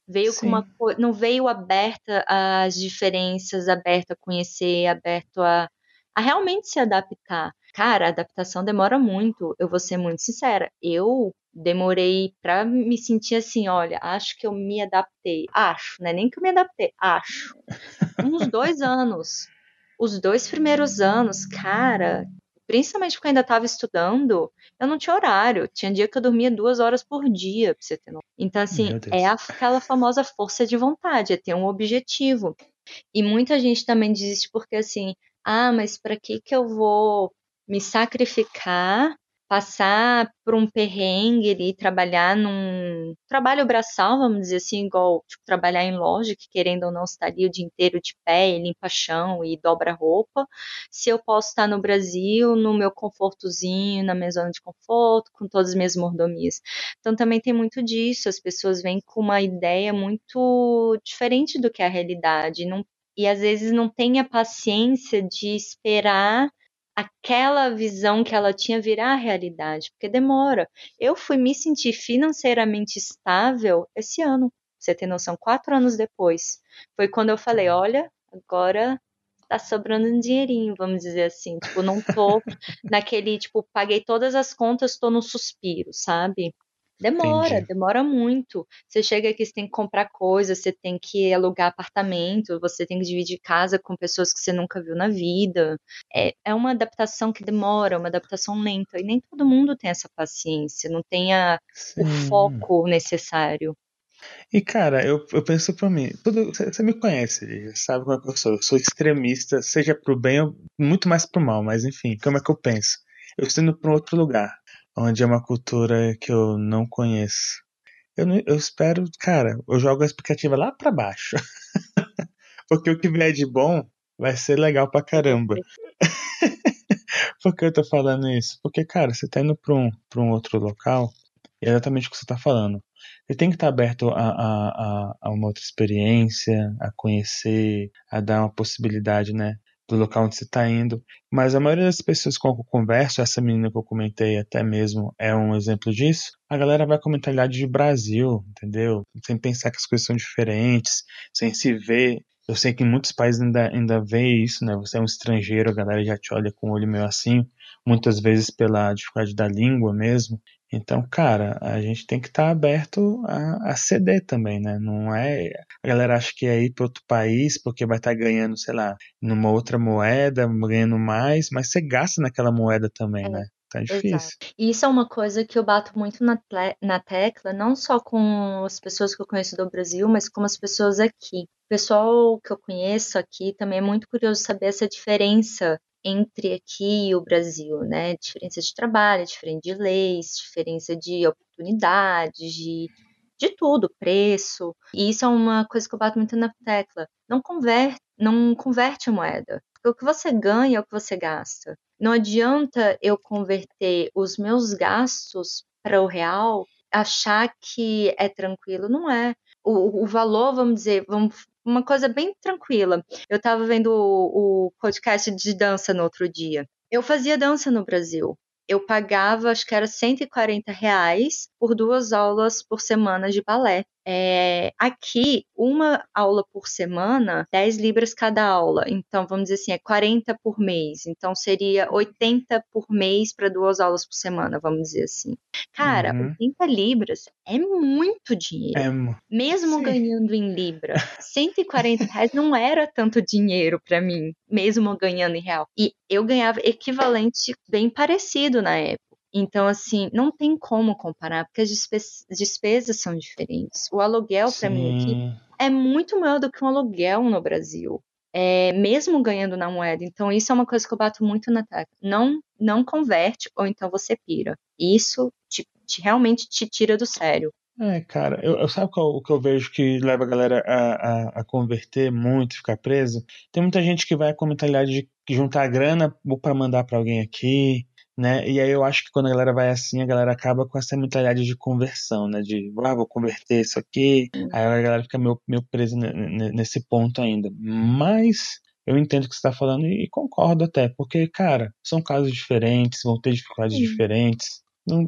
Veio Sim. com uma não veio aberta às diferenças, aberta a conhecer, aberto a, a realmente se adaptar. Cara, a adaptação demora muito. Eu vou ser muito sincera. Eu demorei para me sentir assim, olha, acho que eu me adaptei. Acho, né? Nem que eu me adaptei, acho. Uns dois anos. Os dois primeiros anos, cara, principalmente porque eu ainda estava estudando, eu não tinha horário. Tinha dia que eu dormia duas horas por dia, pra você ter noção. Então, assim, é aquela famosa força de vontade, é ter um objetivo. E muita gente também desiste porque, assim, ah, mas para que que eu vou me sacrificar, passar por um perrengue e trabalhar num trabalho braçal, vamos dizer assim, igual tipo, trabalhar em loja, que querendo ou não estaria o dia inteiro de pé, e limpa chão e dobra roupa, se eu posso estar no Brasil, no meu confortozinho, na minha zona de conforto, com todas as minhas mordomias. Então também tem muito disso, as pessoas vêm com uma ideia muito diferente do que é a realidade, não e às vezes não tem a paciência de esperar aquela visão que ela tinha virar realidade, porque demora. Eu fui me sentir financeiramente estável esse ano. Você tem noção? Quatro anos depois. Foi quando eu falei: olha, agora tá sobrando um dinheirinho, vamos dizer assim. Tipo, não tô naquele, tipo, paguei todas as contas, tô no suspiro, sabe? Demora, Entendi. demora muito. Você chega aqui, você tem que comprar coisas, você tem que alugar apartamento, você tem que dividir casa com pessoas que você nunca viu na vida. É, é uma adaptação que demora, uma adaptação lenta. E nem todo mundo tem essa paciência, não tem a, o foco necessário. E, cara, eu, eu penso pra mim, você me conhece, sabe como é que eu sou. Eu sou extremista, seja pro bem ou muito mais pro mal, mas enfim, como é que eu penso? Eu estou indo pra um outro lugar onde é uma cultura que eu não conheço. Eu, não, eu espero, cara, eu jogo a expectativa lá para baixo. Porque o que vier de bom vai ser legal pra caramba. Por que eu tô falando isso? Porque, cara, você tá indo pra um, pra um outro local, é exatamente o que você tá falando. Você tem que estar tá aberto a, a, a, a uma outra experiência, a conhecer, a dar uma possibilidade, né? Do local onde você está indo. Mas a maioria das pessoas com que eu converso, essa menina que eu comentei até mesmo é um exemplo disso, a galera vai com mentalidade de Brasil, entendeu? Sem pensar que as coisas são diferentes, sem se ver. Eu sei que em muitos países ainda, ainda vê isso, né? Você é um estrangeiro, a galera já te olha com o olho meio assim, muitas vezes pela dificuldade da língua mesmo. Então, cara, a gente tem que estar tá aberto a, a, ceder também, né? Não é. A galera acha que é ir para outro país porque vai estar tá ganhando, sei lá, numa outra moeda, ganhando mais, mas você gasta naquela moeda também, é. né? Tá difícil. Exato. E isso é uma coisa que eu bato muito na, na tecla, não só com as pessoas que eu conheço do Brasil, mas com as pessoas aqui. O pessoal que eu conheço aqui também é muito curioso saber essa diferença entre aqui e o Brasil, né? Diferença de trabalho, diferença de leis, diferença de oportunidades, de, de tudo, preço. E isso é uma coisa que eu bato muito na tecla. Não converte, não converte a moeda. O que você ganha é o que você gasta. Não adianta eu converter os meus gastos para o real, achar que é tranquilo. Não é. O, o valor, vamos dizer, vamos uma coisa bem tranquila. Eu estava vendo o, o podcast de dança no outro dia. Eu fazia dança no Brasil eu pagava, acho que era 140 reais por duas aulas por semana de balé. É, aqui, uma aula por semana, 10 libras cada aula. Então, vamos dizer assim, é 40 por mês. Então, seria 80 por mês para duas aulas por semana, vamos dizer assim. Cara, uhum. 80 libras é muito dinheiro. É, mesmo sim. ganhando em libra, 140 reais não era tanto dinheiro para mim, mesmo ganhando em real. E eu ganhava equivalente bem parecido na época. Então, assim, não tem como comparar, porque as despesas são diferentes. O aluguel, para mim, aqui é muito maior do que um aluguel no Brasil. É, mesmo ganhando na moeda. Então, isso é uma coisa que eu bato muito na tecla. Não, não converte, ou então você pira. Isso te, te realmente te tira do sério. É, cara, eu, eu sabe qual, o que eu vejo que leva a galera a, a, a converter muito, ficar presa? Tem muita gente que vai com a mentalidade de juntar grana para mandar para alguém aqui, né? E aí eu acho que quando a galera vai assim, a galera acaba com essa mentalidade de conversão, né? De, ah, vou converter isso aqui. Aí a galera fica meio, meio presa nesse ponto ainda. Mas eu entendo o que você está falando e concordo até, porque, cara, são casos diferentes, vão ter dificuldades Sim. diferentes.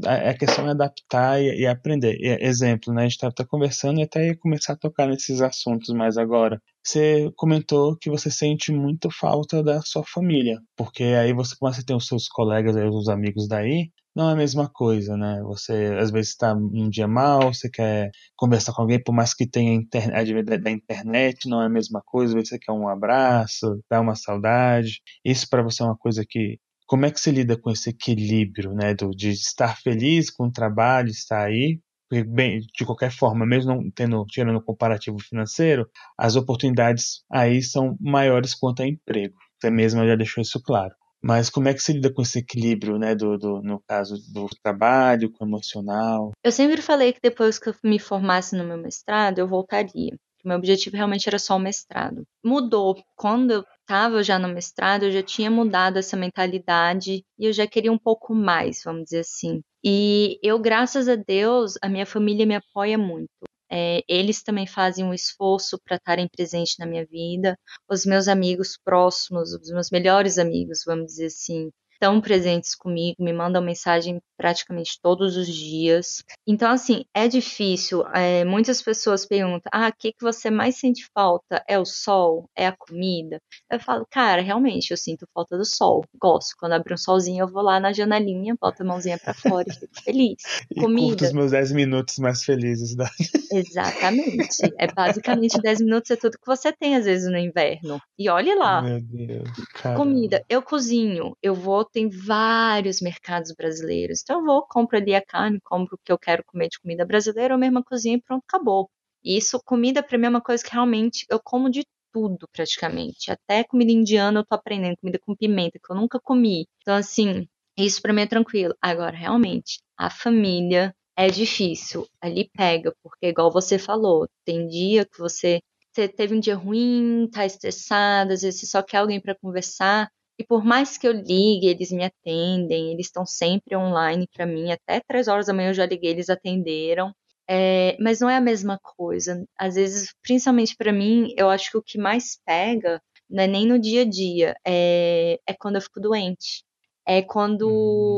A questão é adaptar e, e aprender. E, exemplo, né? A gente está tá conversando e até ia começar a tocar nesses assuntos mais agora. Você comentou que você sente muito falta da sua família, porque aí você começa a ter os seus colegas, os amigos daí, não é a mesma coisa, né? Você às vezes está um dia mal, você quer conversar com alguém, por mais que tenha internet, da internet, não é a mesma coisa, às vezes você quer um abraço, dá uma saudade. Isso para você é uma coisa que como é que você lida com esse equilíbrio, né, do, de estar feliz com o trabalho, estar aí, bem, de qualquer forma, mesmo não tendo, tirando o comparativo financeiro, as oportunidades aí são maiores quanto a emprego. Você mesma já deixou isso claro. Mas como é que você lida com esse equilíbrio, né, do, do, no caso do trabalho, com o emocional? Eu sempre falei que depois que eu me formasse no meu mestrado, eu voltaria. Meu objetivo realmente era só o mestrado. Mudou. Quando eu estava já no mestrado, eu já tinha mudado essa mentalidade e eu já queria um pouco mais, vamos dizer assim. E eu, graças a Deus, a minha família me apoia muito. é, eles também fazem um esforço para estarem presentes na minha vida. Os meus amigos próximos, os meus melhores amigos, vamos dizer assim, estão presentes comigo, me mandam mensagem praticamente todos os dias. Então, assim, é difícil. É, muitas pessoas perguntam: ah, o que, que você mais sente falta? É o sol? É a comida? Eu falo, cara, realmente, eu sinto falta do sol. Gosto. Quando abre um solzinho, eu vou lá na janelinha, boto a mãozinha para fora e fico feliz. E comida. Curto os meus 10 minutos mais felizes da. Exatamente. É basicamente 10 minutos é tudo que você tem, às vezes, no inverno. E olhe lá. Meu Deus. Caramba. Comida. Eu cozinho. Eu vou tem vários mercados brasileiros. Então eu vou, compro ali a carne, compro o que eu quero comer de comida brasileira, ou mesmo cozinha e pronto, acabou. E isso, comida para mim é uma coisa que realmente eu como de tudo praticamente. Até comida indiana eu tô aprendendo, comida com pimenta, que eu nunca comi. Então, assim, isso para mim é tranquilo. Agora, realmente, a família é difícil. Ali pega, porque igual você falou, tem dia que você, você teve um dia ruim, tá estressado, às vezes você só quer alguém para conversar. E por mais que eu ligue, eles me atendem, eles estão sempre online para mim. Até três horas da manhã eu já liguei, eles atenderam. É, mas não é a mesma coisa. Às vezes, principalmente para mim, eu acho que o que mais pega não é nem no dia a dia, é, é quando eu fico doente. É quando,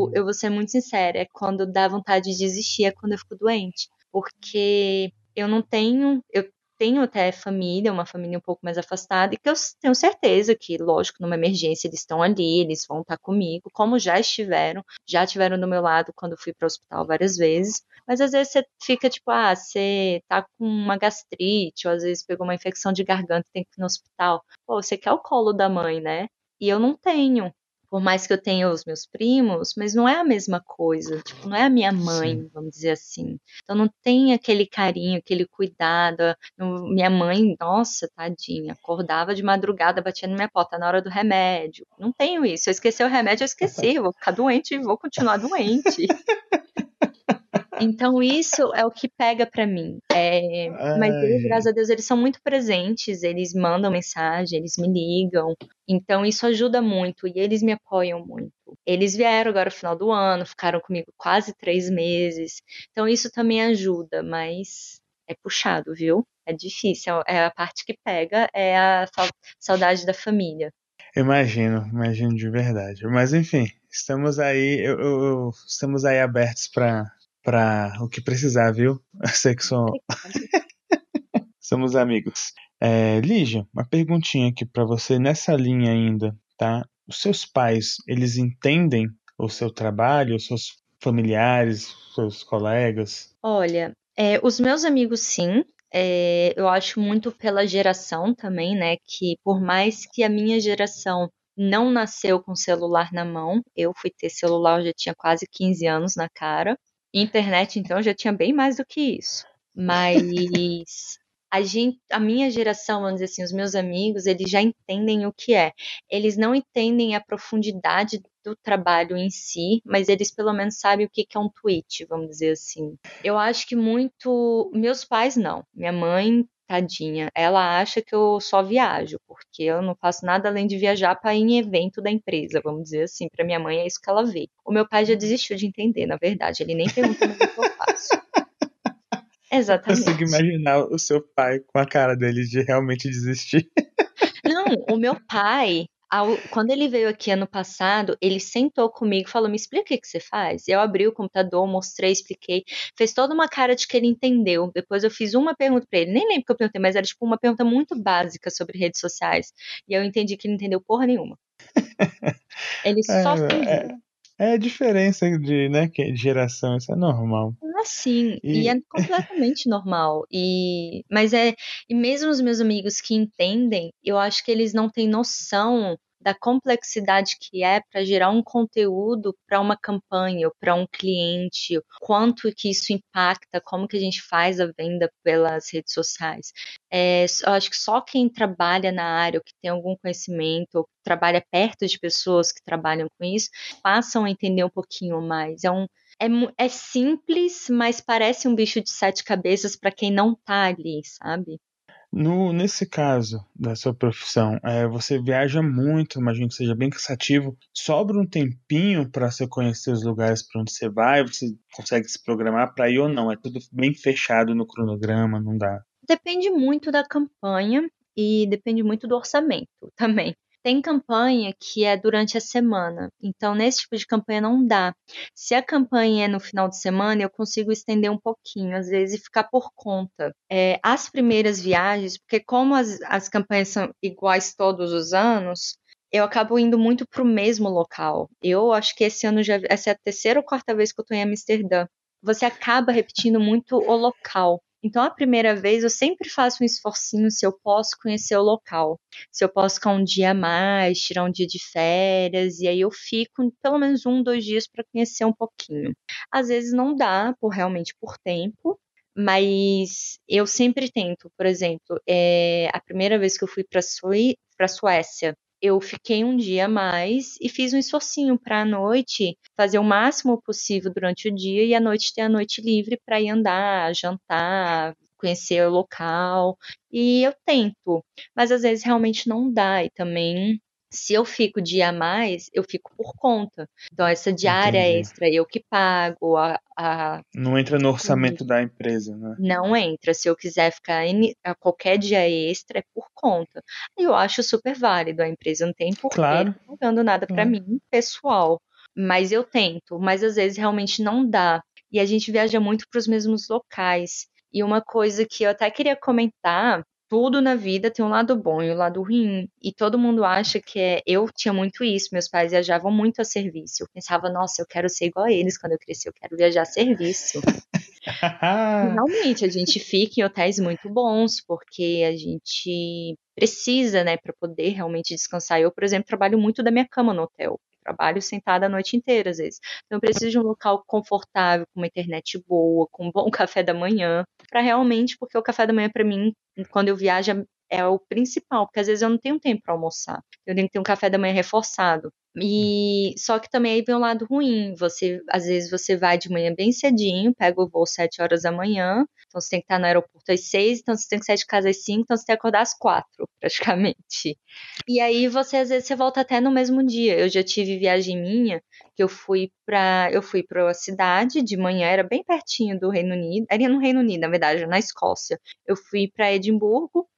hum. eu vou ser muito sincera, é quando dá vontade de desistir, é quando eu fico doente. Porque eu não tenho, eu tenho até família, uma família um pouco mais afastada, e que eu tenho certeza que, lógico, numa emergência eles estão ali, eles vão estar comigo, como já estiveram, já estiveram do meu lado quando fui para o hospital várias vezes, mas às vezes você fica tipo, ah, você tá com uma gastrite, ou às vezes pegou uma infecção de garganta e tem que ir no hospital. Pô, você quer o colo da mãe, né? E eu não tenho por mais que eu tenha os meus primos, mas não é a mesma coisa, tipo, não é a minha mãe, Sim. vamos dizer assim. Então não tem aquele carinho, aquele cuidado. Minha mãe, nossa, tadinha, acordava de madrugada, batia na minha porta na hora do remédio. Não tenho isso. Eu esquecer o remédio, eu esqueci, eu vou ficar doente e vou continuar doente. Então isso é o que pega para mim. É, mas eles, graças a Deus, eles são muito presentes, eles mandam mensagem, eles me ligam. Então isso ajuda muito e eles me apoiam muito. Eles vieram agora no final do ano, ficaram comigo quase três meses. Então isso também ajuda, mas é puxado, viu? É difícil. É a parte que pega é a saudade da família. Imagino, imagino de verdade. Mas enfim, estamos aí, eu, eu, estamos aí abertos para para o que precisar, viu? Eu sei que sou... somos amigos. É, Lígia, uma perguntinha aqui para você nessa linha ainda, tá? Os seus pais, eles entendem o seu trabalho, os seus familiares, seus colegas? Olha, é, os meus amigos sim, é, eu acho muito pela geração também, né? Que por mais que a minha geração não nasceu com celular na mão, eu fui ter celular, eu já tinha quase 15 anos na cara. Internet, então, já tinha bem mais do que isso. Mas a gente, a minha geração, vamos dizer assim, os meus amigos, eles já entendem o que é. Eles não entendem a profundidade do trabalho em si, mas eles pelo menos sabem o que é um tweet, vamos dizer assim. Eu acho que muito. Meus pais não. Minha mãe tadinha, ela acha que eu só viajo, porque eu não faço nada além de viajar para ir em evento da empresa, vamos dizer assim. Para minha mãe é isso que ela vê. O meu pai já desistiu de entender, na verdade, ele nem pergunta o que eu faço. Exatamente. Eu consigo imaginar o seu pai com a cara dele de realmente desistir. Não, o meu pai, ao, quando ele veio aqui ano passado, ele sentou comigo e falou: Me explica o que, você faz. Eu abri o computador, mostrei, expliquei. Fez toda uma cara de que ele entendeu. Depois eu fiz uma pergunta para ele, nem lembro que eu perguntei, mas era tipo uma pergunta muito básica sobre redes sociais. E eu entendi que ele entendeu porra nenhuma. Ele só é, é, é a diferença de, né, de geração, isso é normal. Sim, e... e é completamente normal. E mas é e mesmo os meus amigos que entendem, eu acho que eles não têm noção da complexidade que é para gerar um conteúdo para uma campanha, para um cliente, quanto que isso impacta, como que a gente faz a venda pelas redes sociais. É, eu acho que só quem trabalha na área, ou que tem algum conhecimento, ou trabalha perto de pessoas que trabalham com isso, passam a entender um pouquinho mais. É um é, é simples, mas parece um bicho de sete cabeças para quem não tá ali, sabe? No, nesse caso da sua profissão, é, você viaja muito, imagino que seja bem cansativo. Sobra um tempinho para você conhecer os lugares para onde você vai? Você consegue se programar para ir ou não? É tudo bem fechado no cronograma, não dá? Depende muito da campanha e depende muito do orçamento também. Tem campanha que é durante a semana, então nesse tipo de campanha não dá. Se a campanha é no final de semana, eu consigo estender um pouquinho, às vezes, e ficar por conta. É, as primeiras viagens, porque como as, as campanhas são iguais todos os anos, eu acabo indo muito para o mesmo local. Eu acho que esse ano já essa é a terceira ou quarta vez que eu estou em Amsterdã. Você acaba repetindo muito o local. Então, a primeira vez, eu sempre faço um esforcinho se eu posso conhecer o local. Se eu posso ficar um dia a mais, tirar um dia de férias, e aí eu fico pelo menos um, dois dias para conhecer um pouquinho. Às vezes não dá, por realmente por tempo, mas eu sempre tento. Por exemplo, é, a primeira vez que eu fui para a Suécia, eu fiquei um dia a mais e fiz um esforcinho para a noite fazer o máximo possível durante o dia e à noite ter a noite livre para ir andar, jantar, conhecer o local. E eu tento, mas às vezes realmente não dá e também se eu fico dia a mais, eu fico por conta. Então, essa diária Entendi. extra, eu que pago. A, a... Não entra no orçamento da empresa, né? Não entra. Se eu quiser ficar em a qualquer dia extra, é por conta. Eu acho super válido. A empresa não tem por claro. que pagando nada para mim, pessoal. Mas eu tento. Mas às vezes realmente não dá. E a gente viaja muito para os mesmos locais. E uma coisa que eu até queria comentar tudo na vida tem um lado bom e um lado ruim. E todo mundo acha que é. Eu tinha muito isso, meus pais viajavam muito a serviço. Eu pensava, nossa, eu quero ser igual a eles quando eu crescer, eu quero viajar a serviço. Realmente, a gente fica em hotéis muito bons, porque a gente precisa, né, para poder realmente descansar. Eu, por exemplo, trabalho muito da minha cama no hotel trabalho sentada a noite inteira, às vezes. Então, eu preciso de um local confortável, com uma internet boa, com um bom café da manhã, para realmente, porque o café da manhã, para mim, quando eu viajo, é o principal, porque às vezes eu não tenho tempo para almoçar. Eu tenho que ter um café da manhã reforçado. E só que também aí vem o um lado ruim. Você, às vezes você vai de manhã bem cedinho, pega o voo 7 horas da manhã, então você tem que estar no aeroporto às 6, então você tem que sair de casa às 5, então você tem que acordar às 4, praticamente. E aí você às vezes você volta até no mesmo dia. Eu já tive viagem minha que eu fui para eu fui para a cidade de manhã, era bem pertinho do Reino Unido, era no Reino Unido, na verdade, na Escócia. Eu fui para Edimburgo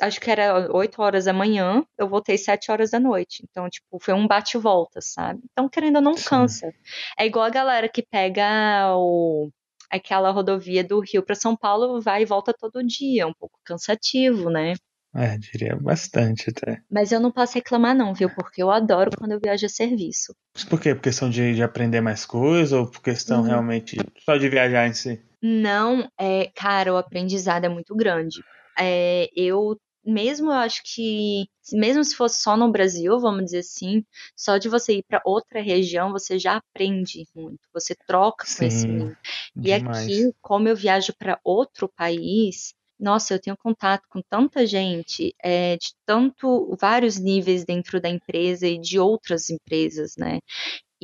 acho que era 8 horas da manhã, eu voltei 7 horas da noite. Então, tipo, foi um bate-volta, sabe? Então, querendo ou não, cansa. É igual a galera que pega o, aquela rodovia do Rio para São Paulo, vai e volta todo dia. É um pouco cansativo, né? É, diria bastante até. Mas eu não posso reclamar, não, viu? Porque eu adoro quando eu viajo a serviço. Mas por quê? Por questão de, de aprender mais coisas ou por questão uhum. realmente só de viajar em si? Não, é, cara, o aprendizado é muito grande é, eu mesmo eu acho que, mesmo se fosse só no Brasil, vamos dizer assim, só de você ir para outra região, você já aprende muito, você troca Sim, conhecimento. E aqui, como eu viajo para outro país, nossa, eu tenho contato com tanta gente, é, de tanto, vários níveis dentro da empresa e de outras empresas, né?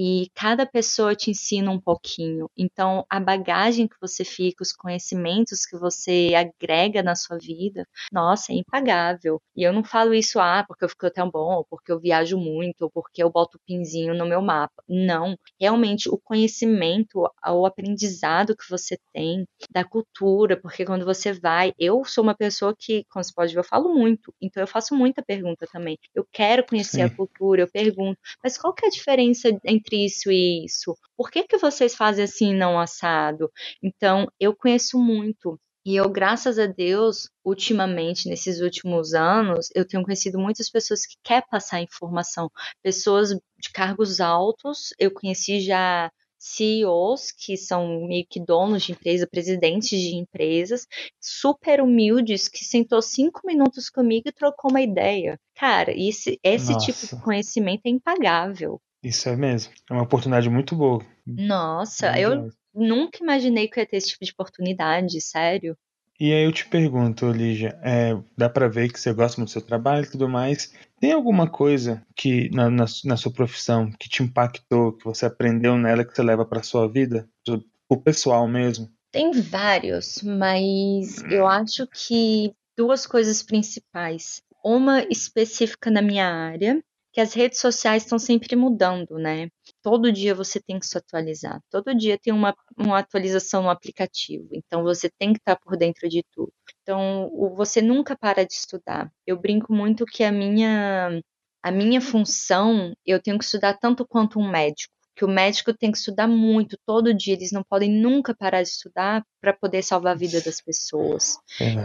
E cada pessoa te ensina um pouquinho. Então, a bagagem que você fica, os conhecimentos que você agrega na sua vida, nossa, é impagável. E eu não falo isso, ah, porque eu fico tão bom, ou porque eu viajo muito, ou porque eu boto o pinzinho no meu mapa. Não. Realmente, o conhecimento, o aprendizado que você tem da cultura, porque quando você vai, eu sou uma pessoa que, como você pode ver, eu falo muito, então eu faço muita pergunta também. Eu quero conhecer Sim. a cultura, eu pergunto, mas qual que é a diferença entre entre isso e isso? Por que, que vocês fazem assim não assado? Então, eu conheço muito. E eu, graças a Deus, ultimamente, nesses últimos anos, eu tenho conhecido muitas pessoas que querem passar informação. Pessoas de cargos altos, eu conheci já CEOs, que são meio que donos de empresa, presidentes de empresas, super humildes, que sentou cinco minutos comigo e trocou uma ideia. Cara, esse, esse tipo de conhecimento é impagável. Isso é mesmo. É uma oportunidade muito boa. Nossa, eu nunca imaginei que eu ia ter esse tipo de oportunidade, sério. E aí eu te pergunto, Lígia, é, dá para ver que você gosta muito do seu trabalho e tudo mais. Tem alguma coisa que na, na, na, sua profissão que te impactou, que você aprendeu nela, que você leva para sua vida, o pessoal mesmo? Tem vários, mas eu acho que duas coisas principais. Uma específica na minha área, que as redes sociais estão sempre mudando, né? Todo dia você tem que se atualizar. Todo dia tem uma, uma atualização no aplicativo. Então você tem que estar por dentro de tudo. Então você nunca para de estudar. Eu brinco muito que a minha a minha função, eu tenho que estudar tanto quanto um médico que o médico tem que estudar muito todo dia, eles não podem nunca parar de estudar para poder salvar a vida das pessoas.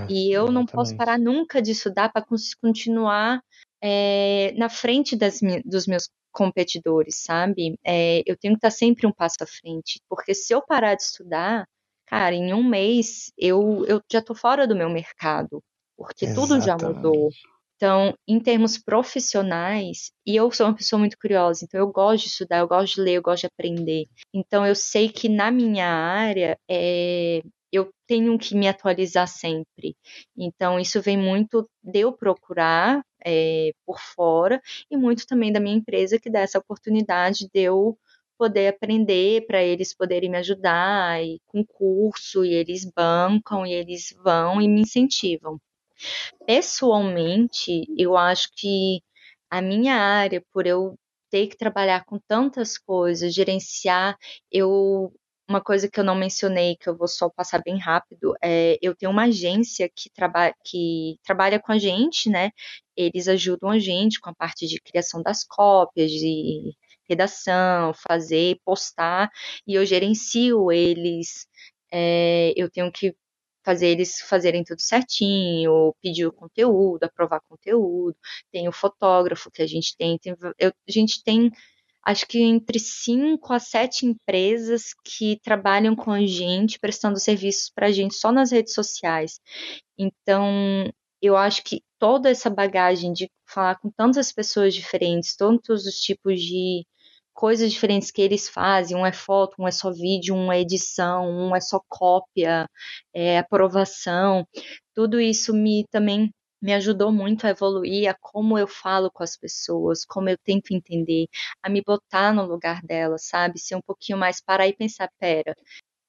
e eu exatamente. não posso parar nunca de estudar para continuar é, na frente das, dos meus competidores, sabe? É, eu tenho que estar sempre um passo à frente, porque se eu parar de estudar, cara, em um mês eu, eu já estou fora do meu mercado, porque Exatamente. tudo já mudou. Então, em termos profissionais, e eu sou uma pessoa muito curiosa, então eu gosto de estudar, eu gosto de ler, eu gosto de aprender. Então, eu sei que na minha área, é, eu tenho que me atualizar sempre. Então, isso vem muito de eu procurar é, por fora e muito também da minha empresa que dá essa oportunidade de eu poder aprender, para eles poderem me ajudar, e com curso, e eles bancam, e eles vão e me incentivam. Pessoalmente, eu acho que a minha área, por eu ter que trabalhar com tantas coisas, gerenciar, eu uma coisa que eu não mencionei, que eu vou só passar bem rápido, é eu tenho uma agência que, traba que trabalha com a gente, né? Eles ajudam a gente com a parte de criação das cópias, de redação, fazer, postar, e eu gerencio eles. É, eu tenho que fazer eles fazerem tudo certinho, pedir o conteúdo, aprovar conteúdo, tem o fotógrafo que a gente tem, tem eu, a gente tem acho que entre cinco a sete empresas que trabalham com a gente, prestando serviços para a gente só nas redes sociais. Então, eu acho que toda essa bagagem de falar com tantas pessoas diferentes, todos os tipos de coisas diferentes que eles fazem, um é foto, um é só vídeo, um é edição, um é só cópia, é aprovação, tudo isso me também me ajudou muito a evoluir a como eu falo com as pessoas, como eu tento entender, a me botar no lugar delas, sabe? Ser um pouquinho mais parar e pensar, pera,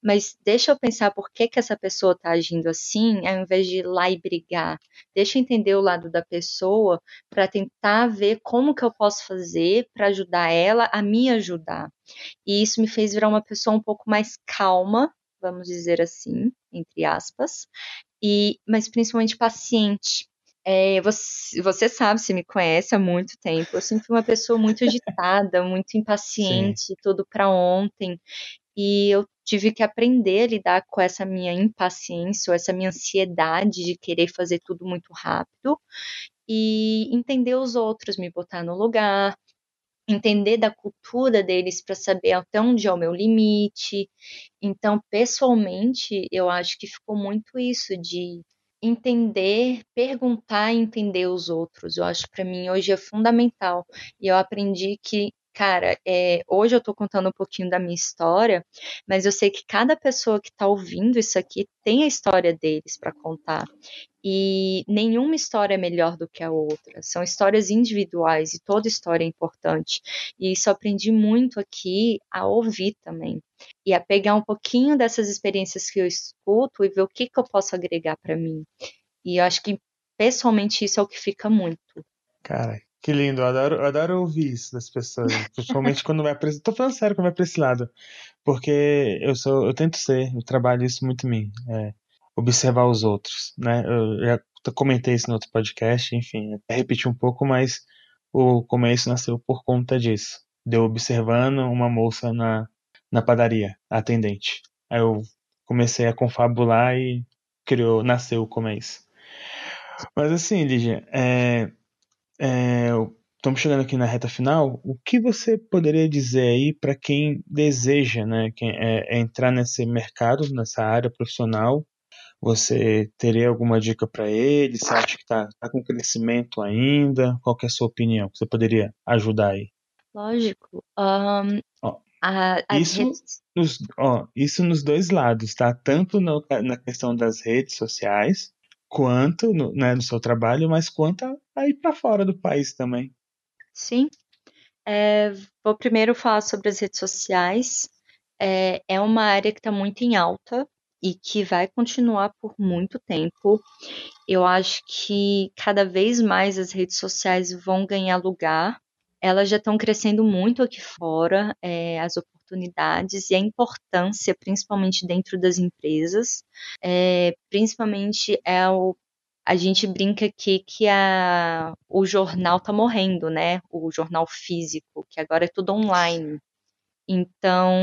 mas deixa eu pensar por que, que essa pessoa está agindo assim, ao invés de ir lá e brigar. Deixa eu entender o lado da pessoa para tentar ver como que eu posso fazer para ajudar ela a me ajudar. E isso me fez virar uma pessoa um pouco mais calma, vamos dizer assim, entre aspas, e mas principalmente paciente. É, você, você, sabe, se me conhece há muito tempo, eu sempre fui uma pessoa muito agitada, muito impaciente, Sim. tudo para ontem. E eu tive que aprender a lidar com essa minha impaciência, ou essa minha ansiedade de querer fazer tudo muito rápido e entender os outros, me botar no lugar, entender da cultura deles para saber até onde é o meu limite. Então, pessoalmente, eu acho que ficou muito isso de entender, perguntar e entender os outros. Eu acho para mim hoje é fundamental. E eu aprendi que cara, é, hoje eu tô contando um pouquinho da minha história, mas eu sei que cada pessoa que tá ouvindo isso aqui tem a história deles para contar. E nenhuma história é melhor do que a outra. São histórias individuais e toda história é importante. E isso aprendi muito aqui a ouvir também. E a pegar um pouquinho dessas experiências que eu escuto e ver o que, que eu posso agregar para mim. E eu acho que pessoalmente isso é o que fica muito. Cara, que lindo, eu adoro, eu adoro ouvir isso das pessoas, principalmente quando vai esse, tô falando sério quando vai pra esse lado, porque eu sou, eu tento ser, eu trabalho isso muito em mim, é, observar os outros, né, eu já comentei isso no outro podcast, enfim, até repetir um pouco, mas o começo nasceu por conta disso, de eu observando uma moça na, na padaria, atendente, aí eu comecei a confabular e criou, nasceu o começo. Mas assim, Lígia, é, é, estamos chegando aqui na reta final. O que você poderia dizer aí para quem deseja, né, quem, é, é entrar nesse mercado, nessa área profissional? Você teria alguma dica para ele? Você acha que está tá com crescimento ainda? Qual é a sua opinião? Você poderia ajudar aí? Lógico. Um, ó, a, a isso, redes... nos, ó, isso nos dois lados, tá? Tanto no, na questão das redes sociais, quanto no, né, no seu trabalho, mas quanto a, ir para fora do país também. Sim. É, vou primeiro falar sobre as redes sociais. É, é uma área que está muito em alta. E que vai continuar por muito tempo. Eu acho que cada vez mais as redes sociais vão ganhar lugar. Elas já estão crescendo muito aqui fora, é, as oportunidades e a importância, principalmente dentro das empresas. É, principalmente é o a gente brinca aqui que a, o jornal está morrendo, né? O jornal físico, que agora é tudo online. Então,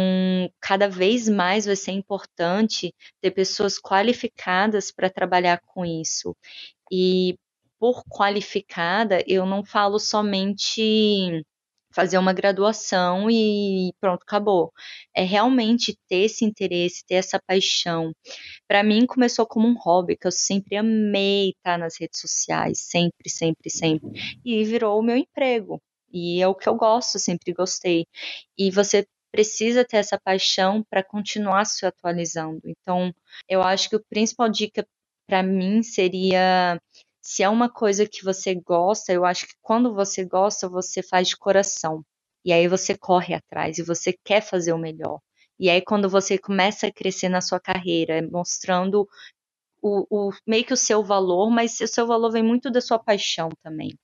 cada vez mais vai ser importante ter pessoas qualificadas para trabalhar com isso. E por qualificada, eu não falo somente fazer uma graduação e pronto, acabou. É realmente ter esse interesse, ter essa paixão. Para mim começou como um hobby, que eu sempre amei estar nas redes sociais, sempre, sempre, sempre, e virou o meu emprego. E é o que eu gosto, sempre gostei. E você precisa ter essa paixão para continuar se atualizando. Então, eu acho que o principal dica para mim seria se é uma coisa que você gosta, eu acho que quando você gosta, você faz de coração. E aí você corre atrás e você quer fazer o melhor. E aí quando você começa a crescer na sua carreira, mostrando o, o meio que o seu valor, mas o seu valor vem muito da sua paixão também.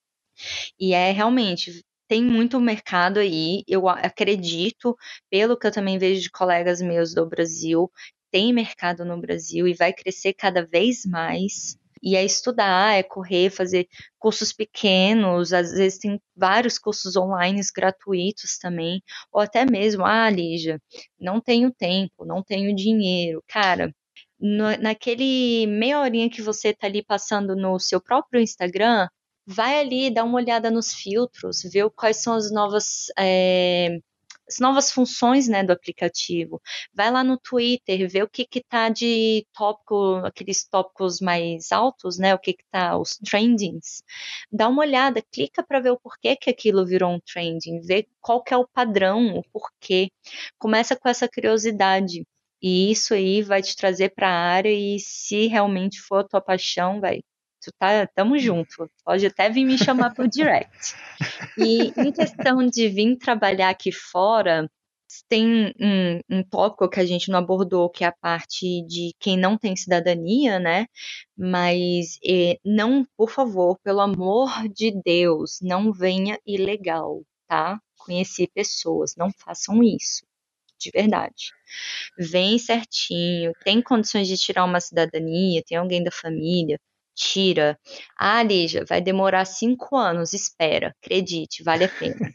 E é realmente tem muito mercado aí, eu acredito, pelo que eu também vejo de colegas meus do Brasil, tem mercado no Brasil e vai crescer cada vez mais. E é estudar, é correr, fazer cursos pequenos, às vezes tem vários cursos online gratuitos também, ou até mesmo, ah, Lígia, não tenho tempo, não tenho dinheiro. Cara, no, naquele meia horinha que você tá ali passando no seu próprio Instagram, vai ali, dá uma olhada nos filtros, vê quais são as novas. É, as novas funções né, do aplicativo. Vai lá no Twitter, vê o que está de tópico, aqueles tópicos mais altos, né? O que está, os trendings. Dá uma olhada, clica para ver o porquê que aquilo virou um trending, vê qual que é o padrão, o porquê. Começa com essa curiosidade. E isso aí vai te trazer para a área e se realmente for a tua paixão, vai, tá, tamo junto. Pode até vir me chamar pro direct. E em questão de vir trabalhar aqui fora, tem um, um tópico que a gente não abordou, que é a parte de quem não tem cidadania, né? Mas não, por favor, pelo amor de Deus, não venha ilegal, tá? Conhecer pessoas, não façam isso, de verdade. Vem certinho, tem condições de tirar uma cidadania, tem alguém da família, tira. Ah, Lígia, vai demorar cinco anos, espera, acredite, vale a pena.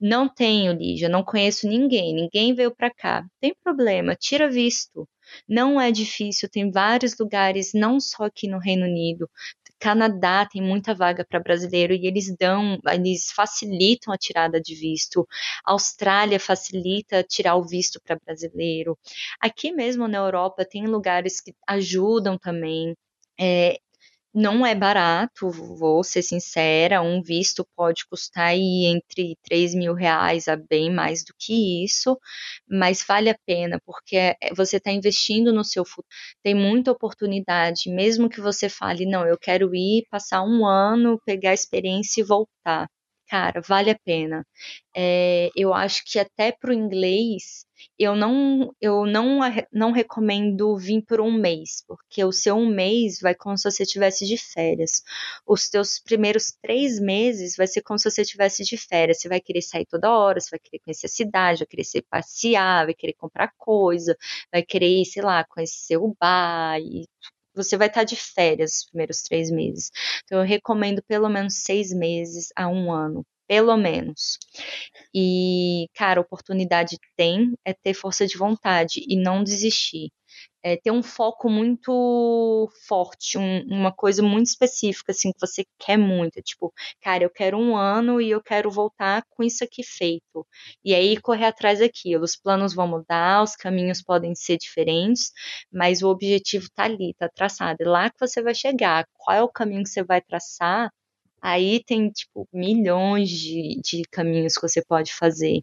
Não tenho, Lígia, não conheço ninguém, ninguém veio para cá. Tem problema, tira visto. Não é difícil, tem vários lugares, não só aqui no Reino Unido. Canadá tem muita vaga para brasileiro e eles dão, eles facilitam a tirada de visto. Austrália facilita tirar o visto para brasileiro. Aqui mesmo na Europa tem lugares que ajudam também. É, não é barato, vou ser sincera, um visto pode custar aí entre 3 mil reais a bem mais do que isso, mas vale a pena, porque é, você está investindo no seu futuro. Tem muita oportunidade, mesmo que você fale, não, eu quero ir, passar um ano, pegar experiência e voltar. Cara, vale a pena. É, eu acho que até para o inglês eu não eu não, não recomendo vir por um mês, porque o seu um mês vai como se você estivesse de férias. Os teus primeiros três meses vai ser como se você estivesse de férias. Você vai querer sair toda hora, você vai querer conhecer a cidade, vai querer passear, vai querer comprar coisa, vai querer, sei lá, conhecer o bar e você vai estar de férias os primeiros três meses. Então, eu recomendo pelo menos seis meses a um ano pelo menos. E, cara, oportunidade tem é ter força de vontade e não desistir. É ter um foco muito forte, um, uma coisa muito específica, assim, que você quer muito. É tipo, cara, eu quero um ano e eu quero voltar com isso aqui feito. E aí correr atrás daquilo. Os planos vão mudar, os caminhos podem ser diferentes, mas o objetivo tá ali, tá traçado. É lá que você vai chegar. Qual é o caminho que você vai traçar? Aí tem, tipo, milhões de, de caminhos que você pode fazer.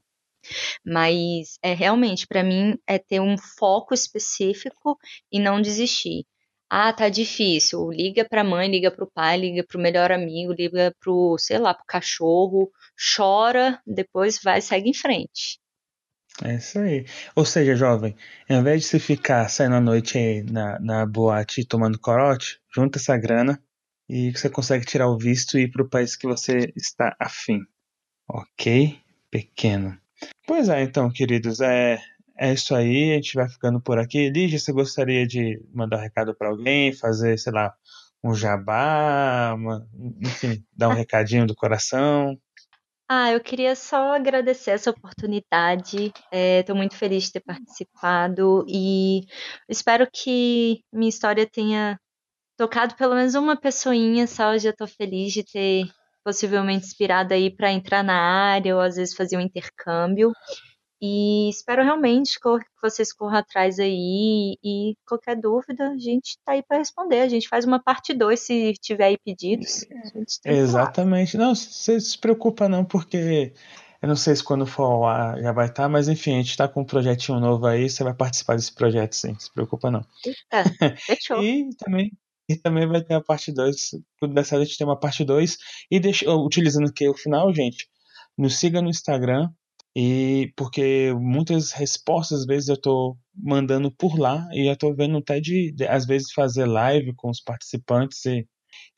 Mas é realmente, para mim, é ter um foco específico e não desistir. Ah, tá difícil. Liga pra mãe, liga pro pai, liga pro melhor amigo, liga pro, sei lá, pro cachorro, chora, depois vai, segue em frente. É isso aí. Ou seja, jovem, ao invés de você ficar saindo à noite na, na boate tomando corote, junta essa grana e você consegue tirar o visto e ir para o país que você está afim. Ok? Pequeno. Pois é, então, queridos, é, é isso aí. A gente vai ficando por aqui. Lígia, você gostaria de mandar um recado para alguém, fazer, sei lá, um jabá, uma, enfim, dar um recadinho do coração? Ah, eu queria só agradecer essa oportunidade. Estou muito feliz de ter participado e espero que minha história tenha tocado pelo menos uma pessoinha só. Eu já estou feliz de ter possivelmente inspirado aí para entrar na área ou às vezes fazer um intercâmbio. E espero realmente que vocês corram atrás aí e qualquer dúvida a gente está aí para responder. A gente faz uma parte 2 se tiver aí pedidos. Exatamente. Não, você se preocupa não, porque eu não sei se quando for lá já vai estar, tá, mas enfim, a gente está com um projetinho novo aí, você vai participar desse projeto sim, se preocupa não. Eita, fechou. e também e também vai ter a parte 2. Tudo dessa a gente tem uma parte 2. E deixa, utilizando aqui o final, gente, nos siga no Instagram, e porque muitas respostas, às vezes, eu estou mandando por lá e eu estou vendo até de, de, às vezes, fazer live com os participantes e,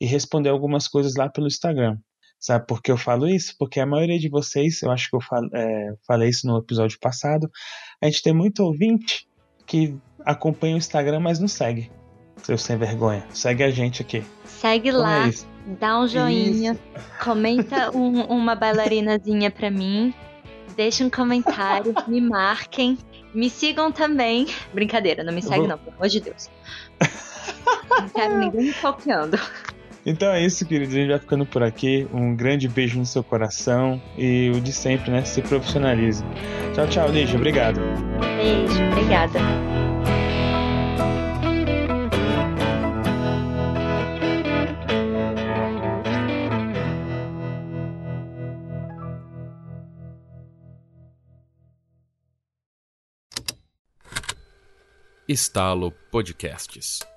e responder algumas coisas lá pelo Instagram. Sabe por que eu falo isso? Porque a maioria de vocês, eu acho que eu é, falei isso no episódio passado, a gente tem muito ouvinte que acompanha o Instagram, mas não segue. Seu sem vergonha. Segue a gente aqui. Segue então lá, é dá um joinha, isso. comenta um, uma bailarinazinha pra mim deixem um comentário, me marquem, me sigam também. Brincadeira, não me segue, Vou... não, pelo amor de Deus. não quero ninguém me copiando. Então é isso, queridos. A gente vai ficando por aqui. Um grande beijo no seu coração e o de sempre, né? Se profissionalize. Tchau, tchau, Lígia. Obrigado. Beijo, obrigada. Estalo Podcasts.